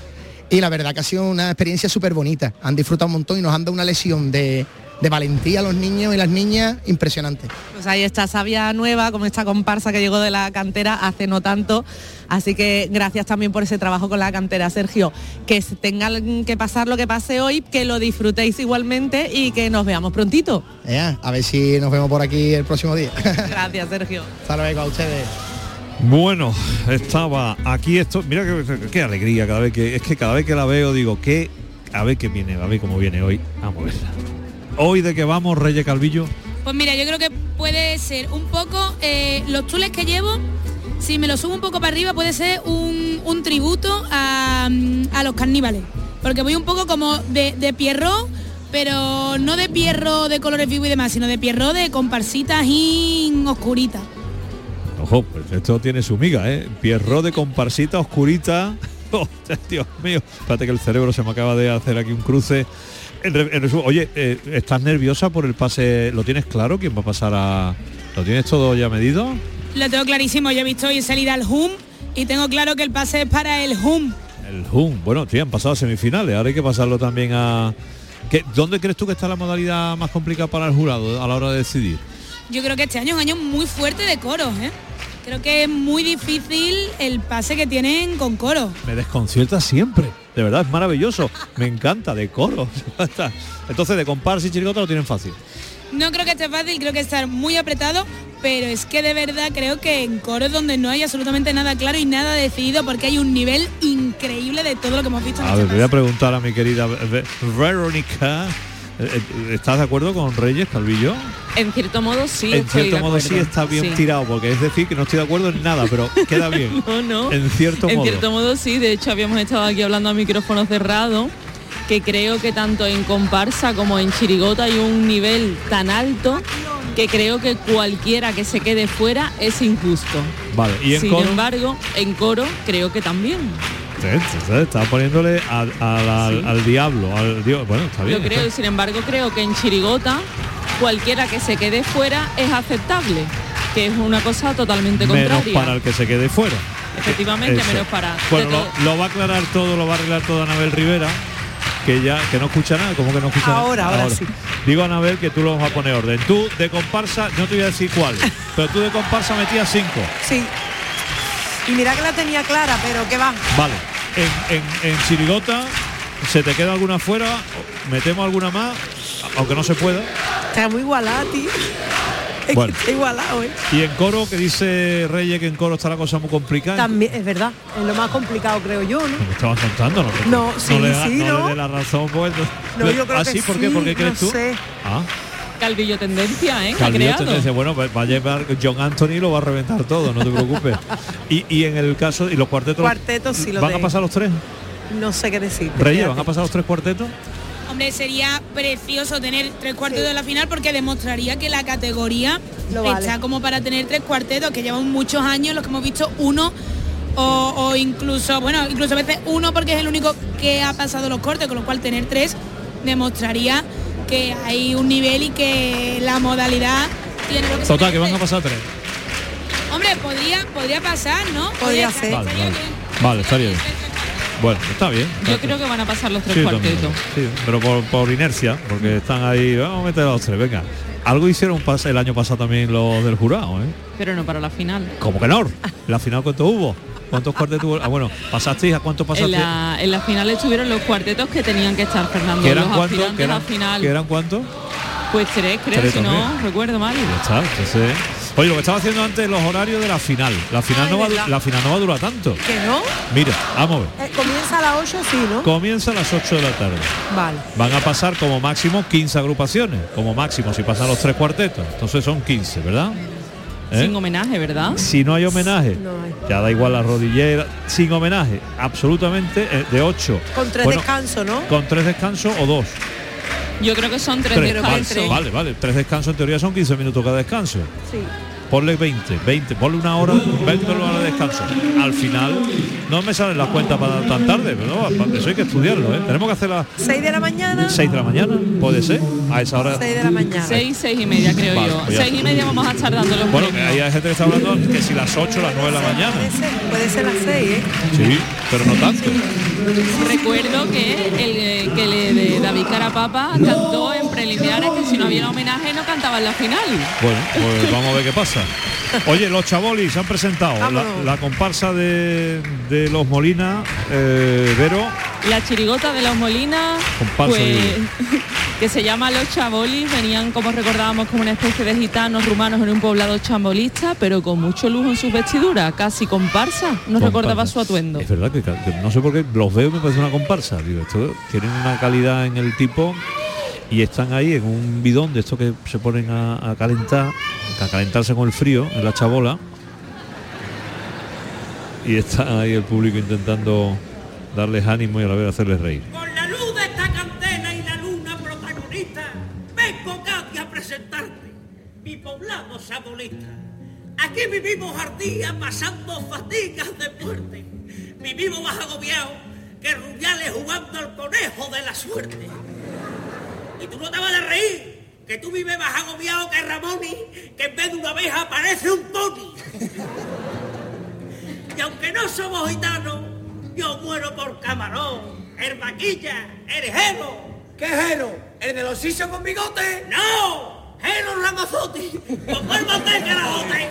y la verdad que ha sido una experiencia súper bonita. Han disfrutado un montón y nos han dado una lesión de, de valentía a los niños y las niñas impresionante. Pues ahí está Sabia Nueva con esta comparsa que llegó de la cantera hace no tanto. Así que gracias también por ese trabajo con la cantera, Sergio. Que tengan que pasar lo que pase hoy, que lo disfrutéis igualmente y que nos veamos prontito. Ya, a ver si nos vemos por aquí el próximo día. *laughs* Gracias, Sergio. Hasta luego a ustedes. Bueno, estaba aquí esto. Mira qué, qué alegría cada vez que es que cada vez que la veo digo que a ver qué viene, a ver cómo viene hoy. Vamos a verla. Hoy de que vamos, Reyes Calvillo. Pues mira, yo creo que puede ser un poco eh, los tules que llevo. Si me lo subo un poco para arriba puede ser un, un tributo a, a los carníbales. Porque voy un poco como de, de pierrot, pero no de pierro de colores vivos y demás, sino de pierrot de comparsitas y oscuritas. Ojo, pues esto tiene su miga, ¿eh? Pierrot de comparsita oscurita. *laughs* Oh, Dios mío. Espérate que el cerebro se me acaba de hacer aquí un cruce. En en oye, eh, ¿estás nerviosa por el pase? ¿Lo tienes claro? ¿Quién va a pasar a...? ¿Lo tienes todo ya medido? Lo tengo clarísimo, yo he visto hoy salida al HUM y tengo claro que el pase es para el HUM. El HUM. Bueno, tío, han pasado a semifinales. Ahora hay que pasarlo también a... ¿Qué- ¿Dónde crees tú que está la modalidad más complicada para el jurado a la hora de decidir? Yo creo que este año es un año muy fuerte de coros, ¿eh? Creo que es muy difícil el pase que tienen con coros. Me desconcierta siempre. De verdad, es maravilloso. Me encanta, de coro. *laughs* Entonces, de comparsa y chirigota lo tienen fácil. No creo que esté fácil, creo que estar muy apretado, pero es que de verdad creo que en coro es donde no hay absolutamente nada claro y nada decidido porque hay un nivel increíble de todo lo que hemos visto en A este ver, voy a preguntar a mi querida Ve- Verónica. Eh, eh, ¿Estás de acuerdo con Reyes Calvillo? En cierto modo sí. en estoy cierto de modo sí está bien Sí. tirado, porque es decir que no estoy de acuerdo en nada, pero *laughs* queda bien. No, no. En cierto en modo. cierto modo sí, de hecho habíamos estado aquí hablando a micrófono cerrado, que creo que tanto en comparsa como en chirigota hay un nivel tan alto que creo que cualquiera que se quede fuera es injusto. Vale, y en Sin coro. embargo, en coro creo que también. Está poniéndole a- a la- al, al diablo, al dios. Bueno, está bien. Yo creo, y sin embargo creo que en chirigota cualquiera que se quede fuera es aceptable, que es una cosa totalmente menos contraria. para el que se quede fuera. Efectivamente, Eso. menos para. Bueno, lo, lo va a aclarar todo, lo va a arreglar todo Anabel Rivera, que ya que no escucha nada, como que no escucha Ahora, nada. ahora sí. Digo Anabel que tú lo vas a poner orden. Tú de comparsa, no te voy a decir cuál, pero tú de comparsa metías cinco. Sí. Y mira que la tenía clara, pero que va. Vale. En, en, en Chirigota, ¿se te queda alguna fuera? ¿Metemos alguna más? Aunque no se pueda. Está muy igualada, tío. *laughs* Bueno. está igualado, ¿eh? Y en coro, que dice Reyes que en coro está la cosa muy complicada. También, es verdad. Es lo más complicado, creo yo, ¿no? Me contando, ¿no? No, sí, le da- sí, no, ¿no? le dé la razón, pues. No, yo creo ¿Ah, que sí? ¿Por qué? sí, ¿Por qué crees no tú? sé. Ah, Calvillo tendencia, ¿eh? Calvillo tendencia. Bueno, pues va a llevar John Anthony lo va a reventar todo, no te preocupes. y, y en el caso, y los cuartetos. Cuartetos sí lo ¿Van a pasar los tres? No sé qué decir. Reyes, ¿van a pasar los tres cuartetos? Hombre, sería precioso tener tres cuartetos de la final porque demostraría que la categoría Lo vale. está como para tener tres cuartetos, que llevan muchos años los que hemos visto uno o, o incluso, bueno, incluso a veces uno porque es el único que ha pasado los cortes, con lo cual tener tres demostraría que hay un nivel y que la modalidad tiene lo que se Total, que van a pasar tres. Hombre, podría, podría pasar, ¿no? Podría estar- ser. Vale, estaría vale. bien. Vale, estaría bien. Bueno, está bien. Yo creo que van a pasar los tres Sí, también, cuartetos. sí, pero por, por inercia, porque están ahí, vamos a meter a los tres, venga. Algo hicieron el año pasado también los del jurado, ¿eh? Pero no para la final. ¿Cómo que no? ¿La final cuánto hubo? ¿Cuántos cuartetos? Ah, bueno, ¿pasasteis a cuántos En pasasteis? la, en la final estuvieron los cuartetos que tenían que estar, Fernando. ¿Que eran los cuántos? aspirantes ¿Que eran, final. que eran cuántos? Pues tres, creo, Tres si no recuerdo mal. Ya está, entonces... Oye, lo que estaba haciendo antes los horarios de la final. La final, Ay, no va, la final no va a durar tanto. ¿Que no? Mira, vamos a ver. Eh, comienza a las 8, sí, ¿no? Comienza a las 8 de la tarde. Vale. Van a pasar como máximo 15 agrupaciones. Como máximo, si pasan los tres cuartetos. Entonces son 15, ¿verdad? ¿Eh? Sin homenaje, ¿verdad? Si no hay homenaje, No hay. ya da igual la rodillera, sin homenaje, absolutamente eh, de 8. Con tres descansos, ¿no? Con tres descansos o dos. Yo creo que son tres, Tres, vale, vale. Tres descansos en teoría son 15 minutos cada descanso. Sí. Ponle 20, 20, ponle una hora, 20 horas de descanso. Al final no me salen las cuentas para tan tarde, pero no, eso hay que estudiarlo, ¿eh? Tenemos que hacer las 6 de la mañana. 6 de la mañana, puede ser, a esa hora. 6 de la mañana. Seis, seis y media, creo Vale, yo. pues ya seis y media vamos a estar dando los Bueno, que premios. hay gente que está hablando que si las 8 las 9 de la mañana. Puede ser, puede ser las 6, ¿eh? Sí, pero no tanto. Recuerdo que el eh, que le de David Carapapa cantó en preliminares que si no había homenaje no cantaba en la final. Bueno, pues vamos a ver qué pasa. Oye, los chavolis se han presentado. La, comparsa de, de los Molina, eh, Vero, La chirigota de los Molinas, Comparsa, pues, *laughs* que se llama Los Chabolis, venían como recordábamos como una especie de gitanos rumanos en un poblado chambolista, pero con mucho lujo en sus vestiduras, casi comparsa, nos Comparsa. recordaba su atuendo. Es verdad que no sé por qué los veo y me parece una comparsa. Digo, esto tienen una calidad en el tipo y están ahí en un bidón de esto que se ponen a, a calentar, a calentarse con el frío en la chabola. Y está ahí el público intentando darles ánimo y a la vez hacerles reír. Con la luz de esta candela y la luna protagonista, vengo Cádiz a presentarte mi poblado sabolista. Aquí vivimos ardía pasando fatigas de muerte. Vivimos más agobiados que rubiales jugando al conejo de la suerte. Y tú no te vas a reír, que tú vives más agobiado que Ramoni, que en vez de una abeja parece un pony. Y aunque no somos gitanos, yo muero por camarón, el vaquilla, el jero. ¿Qué jero? ¿El de los sisos con bigote? ¡No! ¡Jero Ramazotti! ¡Con el carajote!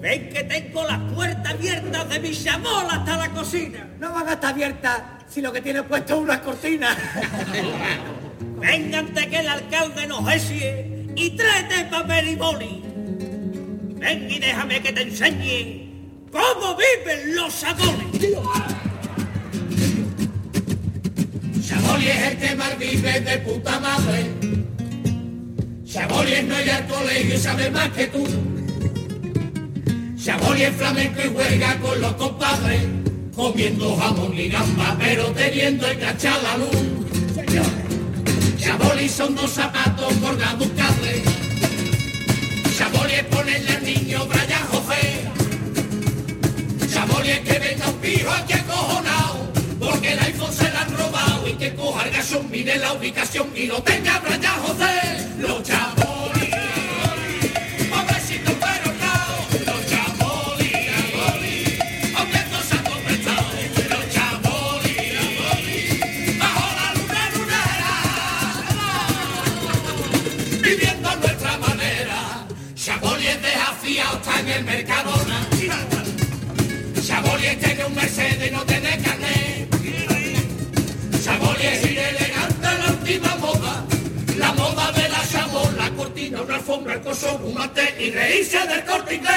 Ven que tengo las puertas abiertas de mi chamola hasta la cocina. No van a estar abiertas si lo que tiene puesto es una cortina. *laughs* Véngante que el alcalde nos esie y tráete papel y boli. Ven y déjame que te enseñe cómo viven los sabones. Saboli es el que más vive de puta madre. Saboli es no ir al colegio y sabe más que tú. Saboli es flamenco y juega con los compadres. Comiendo jamón y gamba, pero teniendo el cachar la luz. Saboli son dos zapatos colgados un cable. Saboli es ponerle al niño Brian José. Saboli es que venga un pijo aquí acojonado. Porque el iPhone se lo han robado y que coja el gasón, mire la ubicación y lo tenga Brian José. Los Saboli. El Mercadona. Saboli es tiene un Mercedes, no tiene carnet. Saboli es ir elegante, la última moda. La moda de la sabor, la cortina, una alfombra, el coso, un mate y reírse del corte inglés.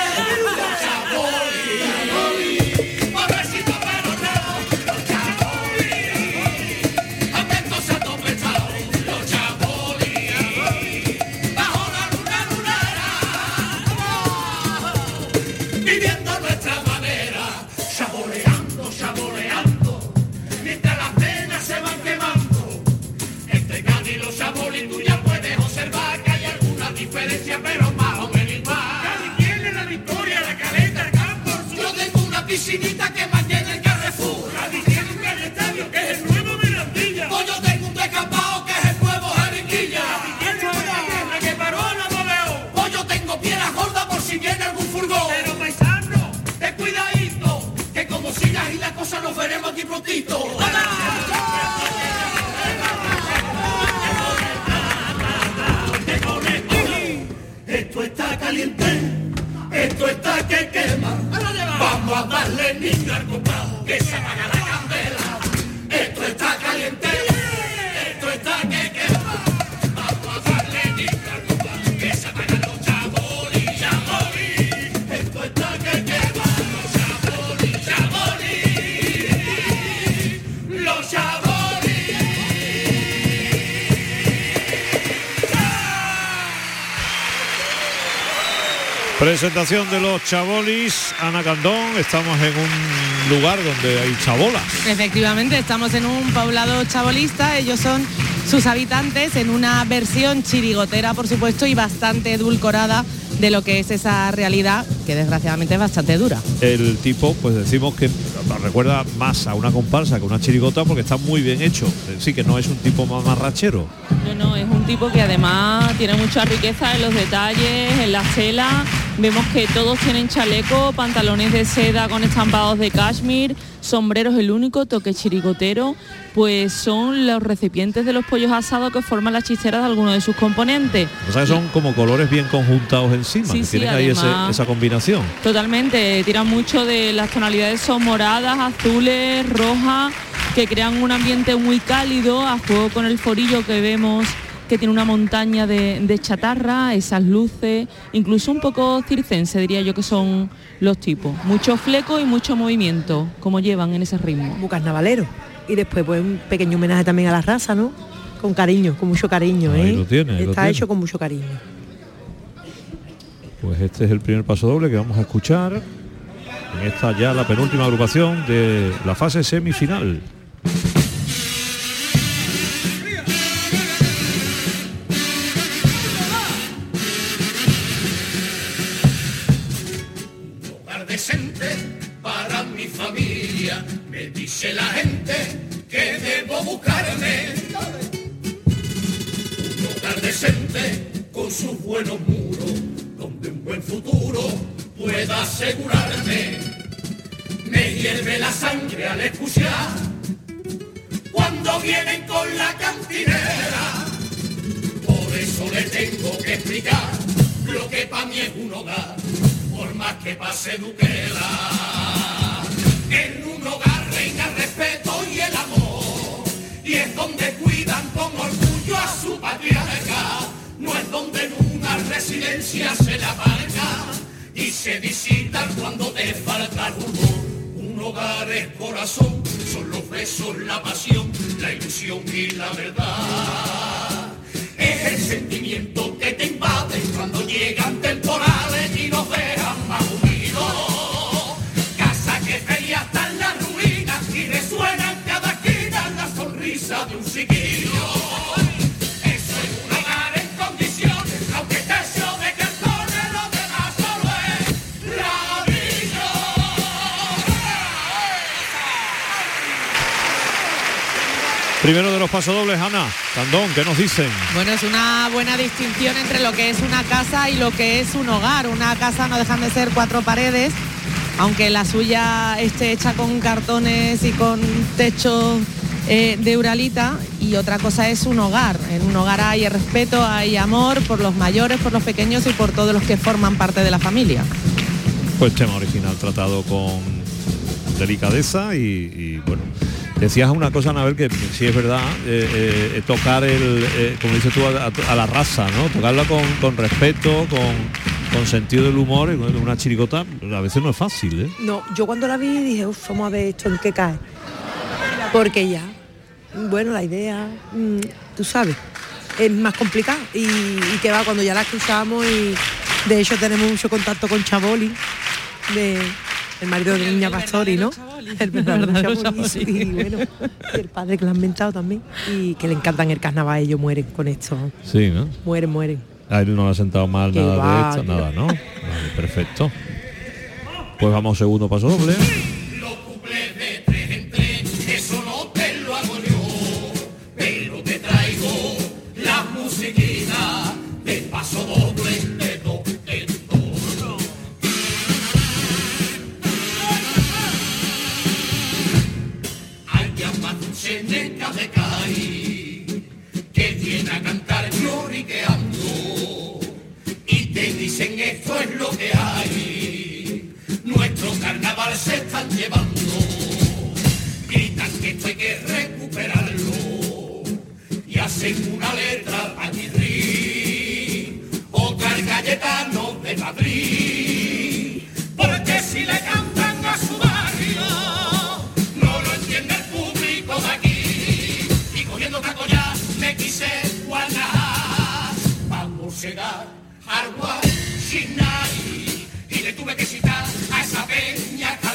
Diferencia, pero más o menos igual. Cádiz tiene la victoria, la caleta, el campo. Yo tengo una piscinita que mantiene el Carrefour. Cádiz tiene un gran estadio que es el nuevo Mirandilla. Pues yo tengo un descampado que es el nuevo Jeriquilla. Cádiz tiene una guerra que paró la Napoleón. Pues yo tengo piedras gordas por si viene algún furgón. Pero paisano, ten cuidadito, que como sigas y la cosa nos veremos aquí prontito. Esto está que quema. Vamos a darle niño al copado, que se apaga la candela. Presentación de los chabolis, Ana Candón, estamos en un lugar donde hay chabolas. Efectivamente, estamos en un poblado chabolista, ellos son sus habitantes en una versión chirigotera, por supuesto, y bastante edulcorada de lo que es esa realidad, que desgraciadamente es bastante dura. El tipo, pues decimos que recuerda más a una comparsa que una chirigota porque está muy bien hecho. Sí, que no es un tipo más marrachero. No, no, es un tipo que además tiene mucha riqueza en los detalles, en la tela. Vemos que todos tienen chaleco, pantalones de seda con estampados de cashmere, sombreros, el único toque chirigotero, pues son los recipientes de los pollos asados que forman las chisteras de algunos de sus componentes. O sea, que son como colores bien conjuntados encima, Sí, que sí, tienen ahí ese- esa combinación. Totalmente, tiran mucho de las tonalidades son moradas, azules, rojas, que crean un ambiente muy cálido, a juego con el forillo que vemos que tiene una montaña de, de chatarra, esas luces, incluso un poco circense diría yo que son los tipos. Mucho fleco y mucho movimiento, como llevan en ese ritmo. Muy carnavalero. Y después pues un pequeño homenaje también a la raza, ¿no? Con cariño, con mucho cariño, Ahí ¿eh? lo tiene, ahí lo Está tiene. hecho con mucho cariño. Pues este es el primer paso doble que vamos a escuchar. En esta ya la penúltima agrupación de la fase semifinal. Dice la gente que debo buscarme un lugar decente con sus buenos muros, donde un buen futuro pueda asegurarme. Me hierve la sangre al escuchar cuando vienen con la cantinera. Por eso le tengo que explicar lo que para mí es un hogar por más que pase Duquela. Y el amor, y es donde cuidan con orgullo a su patriarca, no es donde en una residencia se la marca y se visitan cuando te falta el humor. Un hogar es corazón, son los besos, la pasión, la ilusión y la verdad. Es el sentimiento que te invade cuando llegan temporales demás solo es ladrillo. Primero de los pasodobles, Ana, Candón, ¿qué nos dicen? Bueno, es una buena distinción entre lo que es una casa y lo que es un hogar. Una casa no dejan de ser cuatro paredes, aunque la suya esté hecha con cartones y con techo eh, de uralita. Y otra cosa es un hogar. En un hogar hay respeto, hay amor por los mayores, por los pequeños y por todos los que forman parte de la familia. Pues tema original tratado con delicadeza y, y, bueno. Decías una cosa, Anabel, que sí es verdad, eh, eh, tocar el, eh, como dices tú, a, a la raza, ¿no? Tocarla con, con respeto, con, con sentido del humor, en una chirigota a veces no es fácil, ¿eh? No, yo cuando la vi dije, uff, vamos a ver esto en qué cae. Porque ya, bueno, la idea, mm, tú sabes, es más complicada. Y, y que va cuando ya la escuchamos y de hecho tenemos mucho contacto con Chaboli, de el marido de Niña Pastori, ¿no? El verdadero Chaboli, Chaboli. Y bueno, el padre que lo ha inventado también. Y que le encantan el carnaval, ellos mueren con esto. Sí, ¿no? Mueren, mueren. A él no le ha sentado mal Que nada va, de esto, nada, ¿no? Vale, perfecto. Pues vamos segundo paso doble. Es lo que hay. Nuestro carnaval se están llevando. Gritan que esto hay que recuperarlo. Y hacen una letra pañirri otra el Cayetano de Madrid. Porque si le cantan a su barrio no lo entiende el público de aquí. Y cogiendo taco ya me quise guardar. Vamos a llegar nadie a esa peña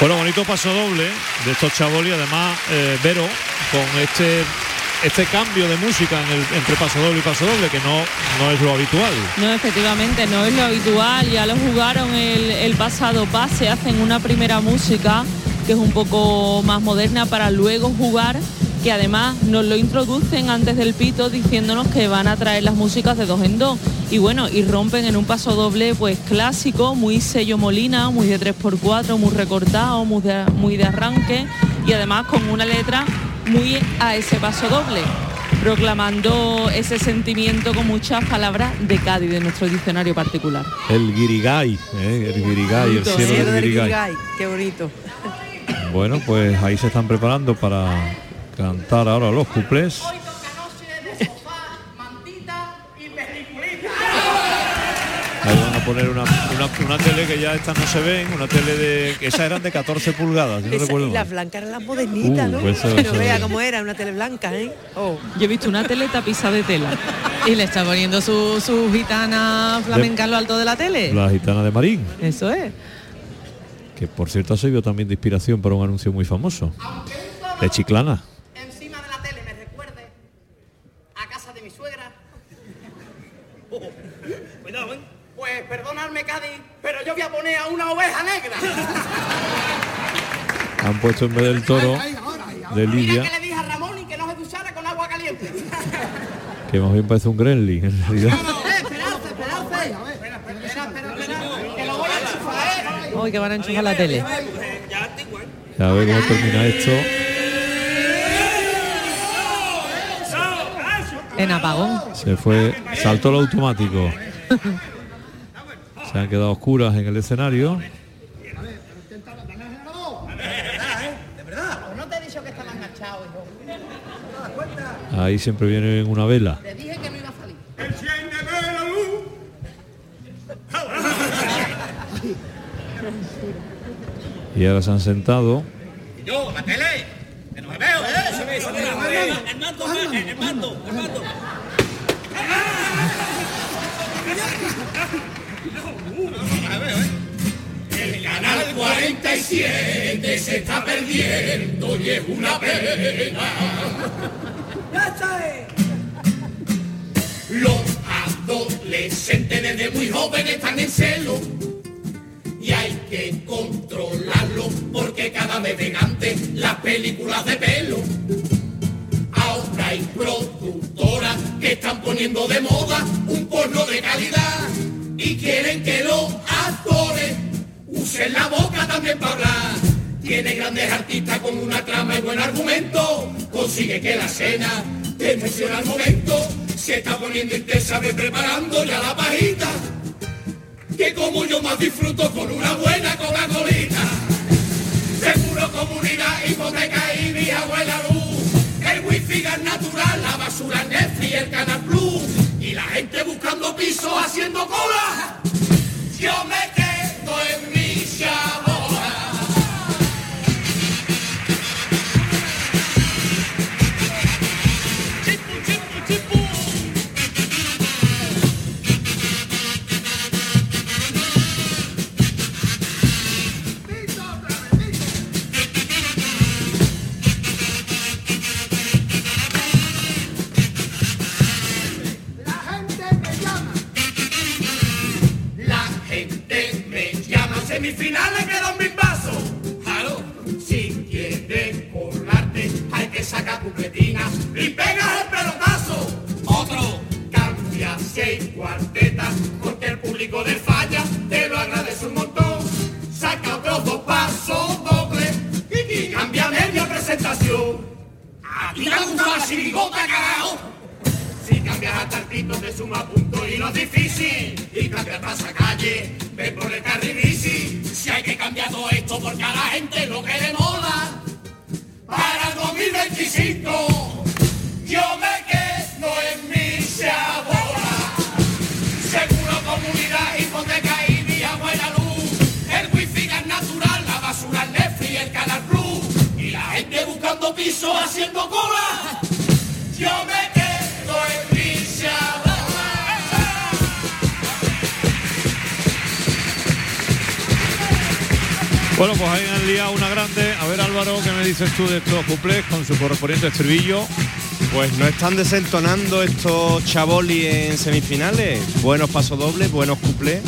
Bueno, bonito paso doble de estos chavos además eh, Vero con este este cambio de música entre paso doble y paso doble que no, no es lo habitual. No, efectivamente, no es lo habitual. Ya lo jugaron el, el pasado pase, hacen una primera música que es un poco más moderna para luego jugar, que además nos lo introducen antes del pito diciéndonos que van a traer las músicas de dos en dos. Y bueno, y rompen en un paso doble pues clásico, muy sello Molina, muy de 3x4, muy recortado, muy de, muy de arranque y además con una letra muy a ese paso doble proclamando ese sentimiento con muchas palabras de Cádiz, de nuestro diccionario particular. El Guirigay, eh, el Guirigay, el cielo Cielo del del Guirigay. Guirigay, Qué bonito. Bueno, pues ahí se están preparando para cantar ahora los cuplés. Poner una, una, una tele que ya estas no se ven, una tele de. esas eran de 14 pulgadas, yo no Esa- recuerdo. y las blancas eran las modernitas, Uh, ¿no? pues eso- Pero eso vea cómo era, una tele blanca, ¿eh? Oh. Yo he visto una tele tapizada de tela. Y le está poniendo su, su gitana flamenca en lo alto de la tele. La gitana de Marín, Eso es. que por cierto ha servido también de inspiración para un anuncio muy famoso. De Chiclana. encima de la tele me recuerde a casa de mi suegra. Cuidado, ¿eh? Pues perdonadme, Cádiz, pero voy a una oveja negra. *laughs* Han puesto en vez del toro de Mira Lidia, que le dije a Ramón y que no se duchara con agua caliente. que más bien parece un Gremlin en realidad. Eh, esperad, esperad, Espera, espera, espera, espera, que lo voy a enchufar, ¿eh? Hoy que van a enchufar la tele. A ver cómo termina esto. En apagón. Se fue, saltó el automático. *laughs* Se han quedado oscuras en el escenario. No te he dicho que estaba enganchado, hijo. Ahí siempre viene una vela. Te dije que no iba a salir. Y ahora se han sentado. Yo, la tele, que no me veo, 47 se está perdiendo y es una pena. Los adolescentes desde muy jóvenes están en celo y hay que controlarlo porque cada vez ven antes las películas de pelo. Ahora hay productoras que están poniendo de moda un porno de calidad y quieren que los actores usen la boca también para hablar. Tiene grandes artistas con una trama y buen argumento, consigue que la escena te emociona al momento, se está poniendo intensa, ve preparando ya la pajita que como yo más disfruto con una buena Coca-Colita. Seguro comunidad, hipoteca y mi abuela basura Netflix, el Canal Plus y la gente buscando piso haciendo cola. Yo me en ¿qué me dices tú de estos cuplés con su correspondiente estribillo? Pues no están desentonando estos chaboli en semifinales. Buenos pasodobles, buenos cuplés.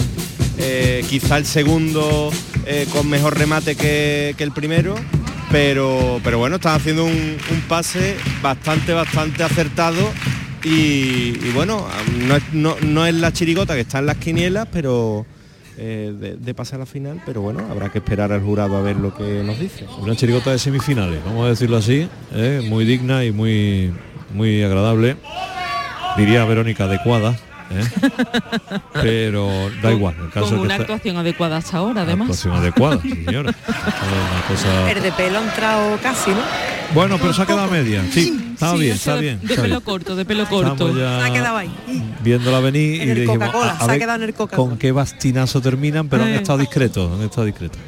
Eh, quizá el segundo eh, con mejor remate que, el primero. Pero, pero bueno, están haciendo un, un pase bastante, bastante acertado. Y, y bueno, no es, no- no es la chirigota que está en las quinielas, pero eh, de, de pase a la final. Pero bueno, habrá que esperar al jurado a ver lo que nos dice. Una chirigota de semifinales, vamos a decirlo así, ¿eh? muy digna y muy, muy agradable. Diría Verónica adecuada, ¿eh? *laughs* pero da igual. El caso Con es que una está- actuación adecuada hasta ahora, además. actuación adecuada, sí, señora. *laughs* Una cosa- El de pelo ha entrado casi, ¿no? Bueno, pero se ha quedado media. Sí, está Sí, bien, está bien. De está pelo bien. corto, de pelo corto. Se ha quedado ahí. viéndola venir En y el dijimos, Coca-Cola, a- a se ha quedado en el Coca-Cola. con qué bastinazo terminan, pero han Eh. estado discretos, han estado discretos.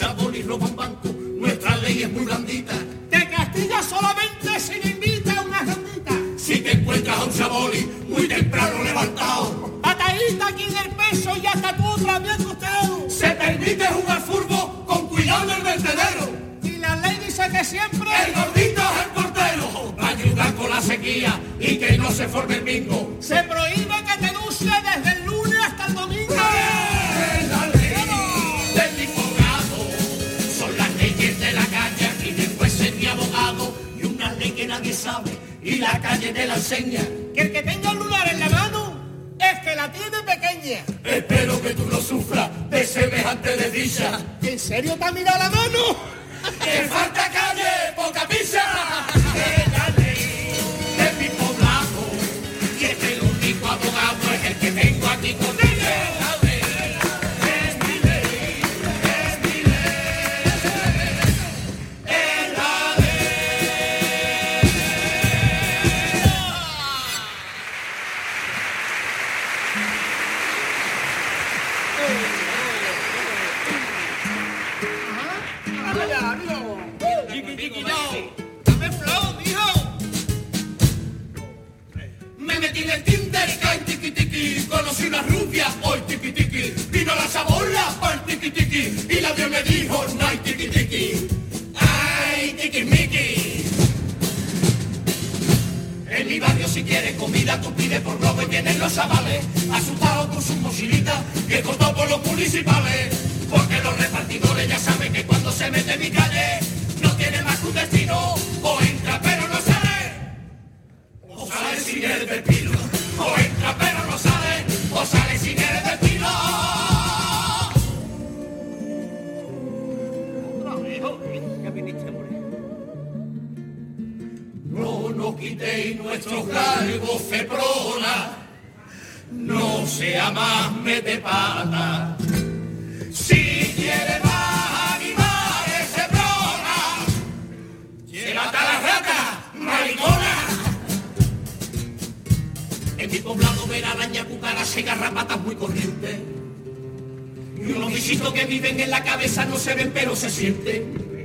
Chabón y roba un banco, nuestra ley es muy blandita. Te castiga solamente si le invita a una rondita. Si te encuentras a un chaboli muy temprano levantado, patadita aquí en el peso y hasta tú también costado. Se permite jugar furbo con cuidado en el vertedero. Y la ley dice que siempre el gordito es el portero. Para ayudar con la sequía y que no se forme el bingo. Se prohíbe y la calle te la enseña. Que el que tenga un lunar en la mano es que la tiene pequeña. Espero que tú no sufras de semejante desdicha. ¿En serio te ha mirado la mano? ¡Que falta calle, poca pizza! Que la ley de mi poblado y es el único abogado es el que tengo aquí con él. Y la me dijo, no tiki tiki. Ay, tiki miki. En mi barrio si quieres comida tú pides por globo y vienen los chavales. Asustados con sus mochilitas que cortó por los municipales. Porque los repartidores ya saben que cuando se mete en mi calle No tiene más que un destino. O entra pero no sale. O sale sin el pepino quitéis nuestros galgos feprona, no sea más mete pata. Si quiere más animales feprona, llévate a la rata, maricona. En mi poblado ver araña, cucarachas y garrapatas muy corrientes. Y unos bichitos que viven en la cabeza no se ven pero se sienten.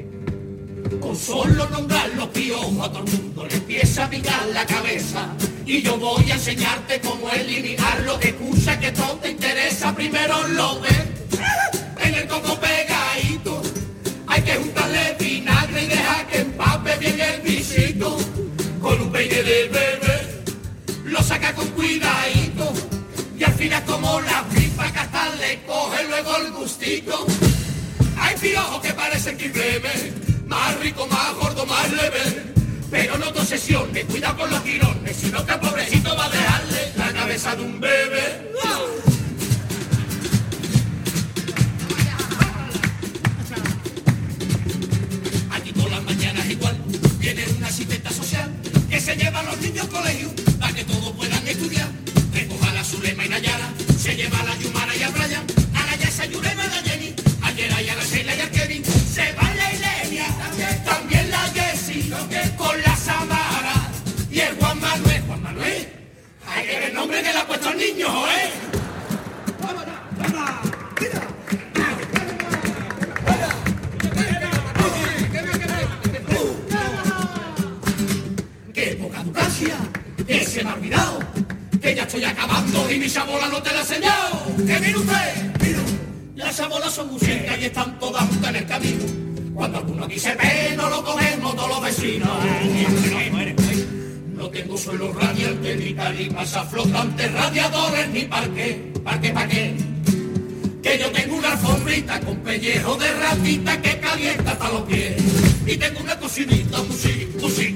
Con solo nombrar los piojos a todo el mundo le empieza a picar la cabeza. Y yo voy a enseñarte cómo eliminarlo. Escucha que todo te interesa, primero lo ves. En el coco pegadito. Hay que juntarle vinagre y dejar que empape bien el visito. Con un peine de bebé. Lo saca con cuidadito. Y al final como la pipa que le coge luego el gustito. Hay piojos que parecen que más rico, más gordo, más leve. Pero no te obsesiones, cuida con los tirones, sino que el pobrecito va a dejarle la cabeza de un bebé. Aquí todas las mañanas igual viene una asistenta social que se lleva a los niños al colegio para que todos puedan estudiar. Recoja la Zulema y Nayara, se lleva a la Yumara y a Brian, a la Yasa Yurema y a Jenny, ayer y a la Sheila y a Kevin, se va también la Jessie, con la Samara y el Juan Manuel. Juan Manuel, hay que ver el nombre que le ha puesto al niño, ¿eh? ¡Qué poca educacia! ¡Que se me ha olvidado! ¡Que ya estoy acabando y mi chabola no te la he enseñado! ¡Que mire usted! ¡Mira! Las chabolas son musiquas y están todas juntas en el camino. Alguno aquí se no lo cogemos todos los vecinos. No tengo suelo radiante, ni tarimas flotantes, radiadores, ni parque. ¿Parque pa' qué? Que yo tengo una alfombrita con pellejo de ratita que calienta hasta los pies. Y tengo una cocinita, music, musiquitita,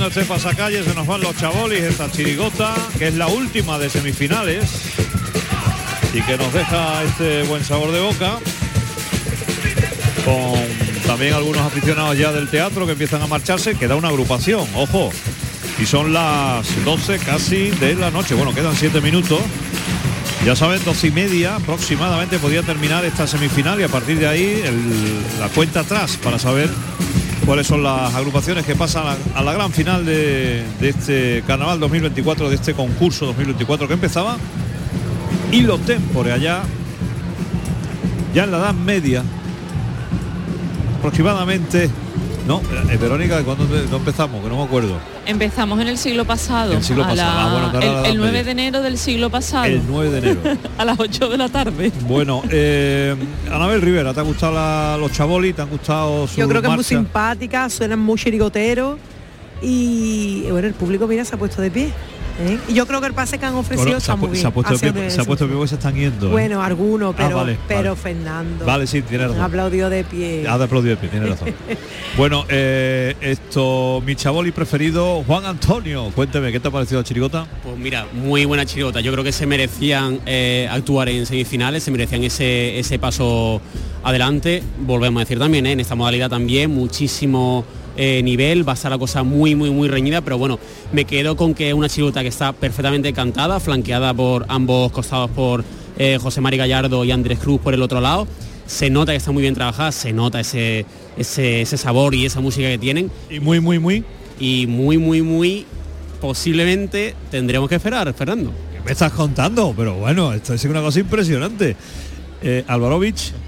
Haciendo este pasacalle se nos van los chabolis, esta chirigota, que es la última de semifinales y que nos deja este buen sabor de boca con también algunos aficionados ya del teatro que empiezan a marcharse, queda una agrupación, ojo, y son las 12 casi de la noche, bueno, quedan 7 minutos, ya saben, 12 y media aproximadamente podía terminar esta semifinal y a partir de ahí la cuenta atrás para saber cuáles son las agrupaciones que pasan a, la gran final de, de este carnaval 2024, de este concurso 2024 que empezaba. Y los tempore allá, ya en la Edad Media, aproximadamente. No, eh, Verónica, ¿cuándo no empezamos? Que no me acuerdo. Empezamos en el siglo pasado. El siglo a pasado. la- Ah, bueno, claro, el, la Edad el 9 Media. de enero del siglo pasado. El 9 de enero. *laughs* a las 8 de la tarde. Bueno, eh, Anabel Rivera, ¿te han gustado la- los chabolis? ¿Te han gustado sus Yo creo que es muy simpática, suenan muy chirigoteros y bueno, el público mira se ha puesto de pie. ¿Eh? Y yo creo que el pase que han ofrecido Bueno, se, ha, muy pu- bien. se ha puesto pie, se ha puesto pie se están yendo. ¿eh? Bueno, algunos, Ah, pero, vale, pero vale. Fernando. Vale, sí, tiene razón. Aplaudió de pie. Ha de aplaudir de pie, tiene razón. *laughs* bueno, eh, esto, mi chaboli preferido, Juan Antonio. Cuénteme, ¿qué te ha parecido la chirigota? Pues mira, muy buena chirigota. Yo creo que se merecían eh, actuar en semifinales, se merecían ese, ese paso adelante. Volvemos a decir también, ¿eh? en esta modalidad también, muchísimo eh, nivel, va a estar la cosa muy, muy, muy reñida, pero bueno, me quedo con que es una chirigota que está perfectamente cantada, flanqueada por ambos costados por eh, José Mari Gallardo y Andrés Cruz por el otro lado. Se nota que está muy bien trabajada, se nota ese, ese, ese sabor y esa música que tienen. Y muy, muy, muy. Y muy, muy, muy posiblemente tendremos que esperar, Fernando. ¿Qué me estás contando? Pero bueno, esto es una cosa impresionante. Eh, Alvarovich. *laughs*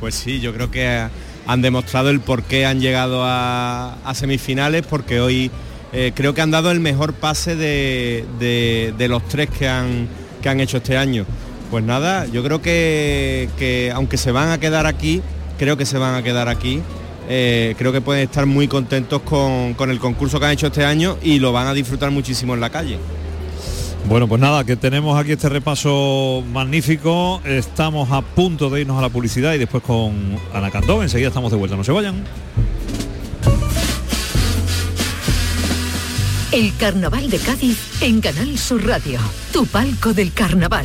Pues sí, yo creo que han demostrado el por qué han llegado a, semifinales, porque hoy eh, creo que han dado el mejor pase de, de- de los tres que han, que han hecho este año. Pues nada, yo creo que, que aunque se van a quedar aquí, creo que se van a quedar aquí. eh, creo que pueden estar muy contentos con, con el concurso que han hecho este año y lo van a disfrutar muchísimo en la calle. Bueno, pues nada, que tenemos aquí este repaso magnífico. Estamos a punto de irnos a la publicidad y después con Ana Candó. Enseguida estamos de vuelta, no se vayan. El Carnaval de Cádiz en Canal Sur Radio, tu palco del carnaval.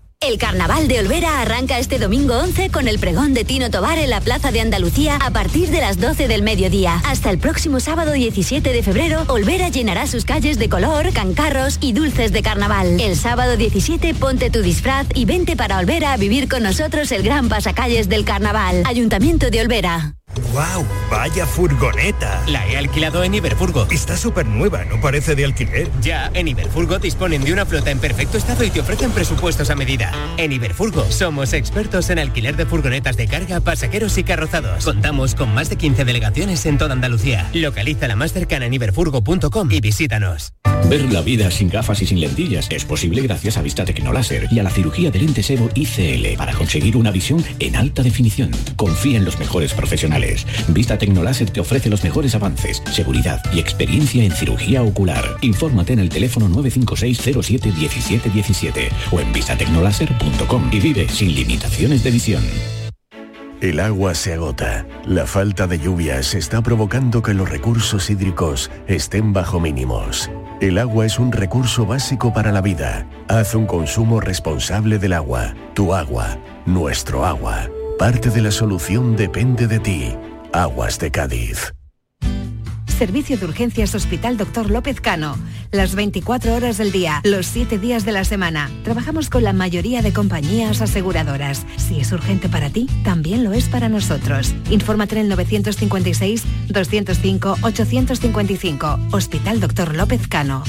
El Carnaval de Olvera arranca este domingo 11 con el pregón de Tino Tobar en la Plaza de Andalucía a partir de las 12 del mediodía. Hasta el próximo sábado 17 de febrero, Olvera llenará sus calles de color, cancarros y dulces de carnaval. El sábado 17 ponte tu disfraz y vente para Olvera a vivir con nosotros el gran pasacalles del carnaval. Ayuntamiento de Olvera. ¡Wow! ¡Vaya furgoneta! La he alquilado en Iberfurgo. Está súper nueva, no parece de alquiler. Ya, en Iberfurgo disponen de una flota en perfecto estado y te ofrecen presupuestos a medida. En Iberfurgo somos expertos en alquiler de furgonetas de carga, pasajeros y carrozados. Contamos con más de 15 delegaciones en toda Andalucía. Localiza la más cercana en iberfurgo.com y visítanos. Ver la vida sin gafas y sin lentillas es posible gracias a Vista Tecnoláser y a la cirugía de lentes Evo ICL para conseguir una visión en alta definición. Confía en los mejores profesionales. Vista Tecnoláser te ofrece los mejores avances, seguridad y experiencia en cirugía ocular. Infórmate en el teléfono 956-07-1717 o en vistatecnoláser.com y vive sin limitaciones de visión. El agua se agota. La falta de lluvias está provocando que los recursos hídricos estén bajo mínimos. El agua es un recurso básico para la vida. Haz un consumo responsable del agua. Tu agua, nuestro agua. Parte de la solución depende de ti. Aguas de Cádiz. Servicio de Urgencias Hospital Dr. López Cano. Las 24 horas del día, los 7 días de la semana. Trabajamos con la mayoría de compañías aseguradoras. Si es urgente para ti, también lo es para nosotros. Infórmate en el 956-205-855. Hospital Dr. López Cano.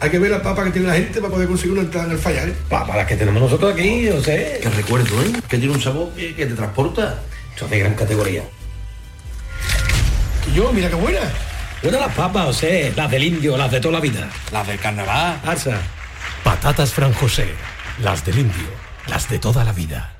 Hay que ver la papa que tiene la gente para poder conseguir una entrada en el fallar. ¿eh? Papa, las que tenemos nosotros aquí, yo sé. Que recuerdo, ¿eh? Que tiene un sabor que, que te transporta. Son de gran categoría. Y yo, mira qué buena. Buenas las papas, José, las del indio, las de toda la vida. Las del carnaval. Arsa. Patatas Fran José, las del indio, las de toda la vida.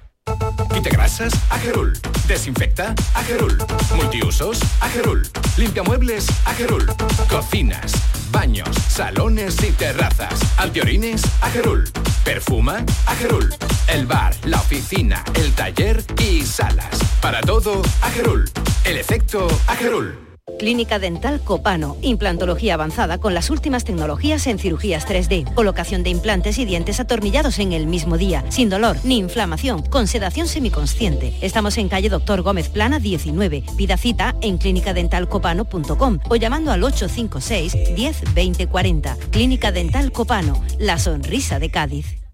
Quite grasas, Agerul. Desinfecta, Agerul. Multiusos, Agerul. Limpia muebles, Agerul. Cocinas, baños, salones y terrazas. Antiorines, Agerul. Perfuma, Agerul. El bar, la oficina, el taller y salas. Para todo, Agerul. El efecto, Agerul. Clínica Dental Copano, implantología avanzada con las últimas tecnologías en cirugías 3D, colocación de implantes y dientes atornillados en el mismo día, sin dolor ni inflamación, con sedación semiconsciente. Estamos en calle Doctor Gómez Plana 19. Pida cita en clínicadentalcopano.com o llamando al 856 10 20 40. Clínica Dental Copano, la sonrisa de Cádiz.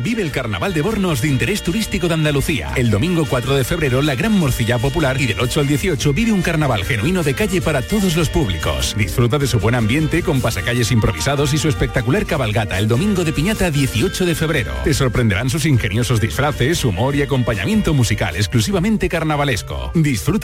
Vive el Carnaval de Bornos de interés turístico de Andalucía. El domingo 4 de febrero, la gran morcilla popular y del 8 al 18 vive un carnaval genuino de calle para todos los públicos. Disfruta de su buen ambiente con pasacalles improvisados y su espectacular cabalgata el domingo de piñata 18 de febrero. Te sorprenderán sus ingeniosos disfraces, humor y acompañamiento musical exclusivamente carnavalesco. Disfruta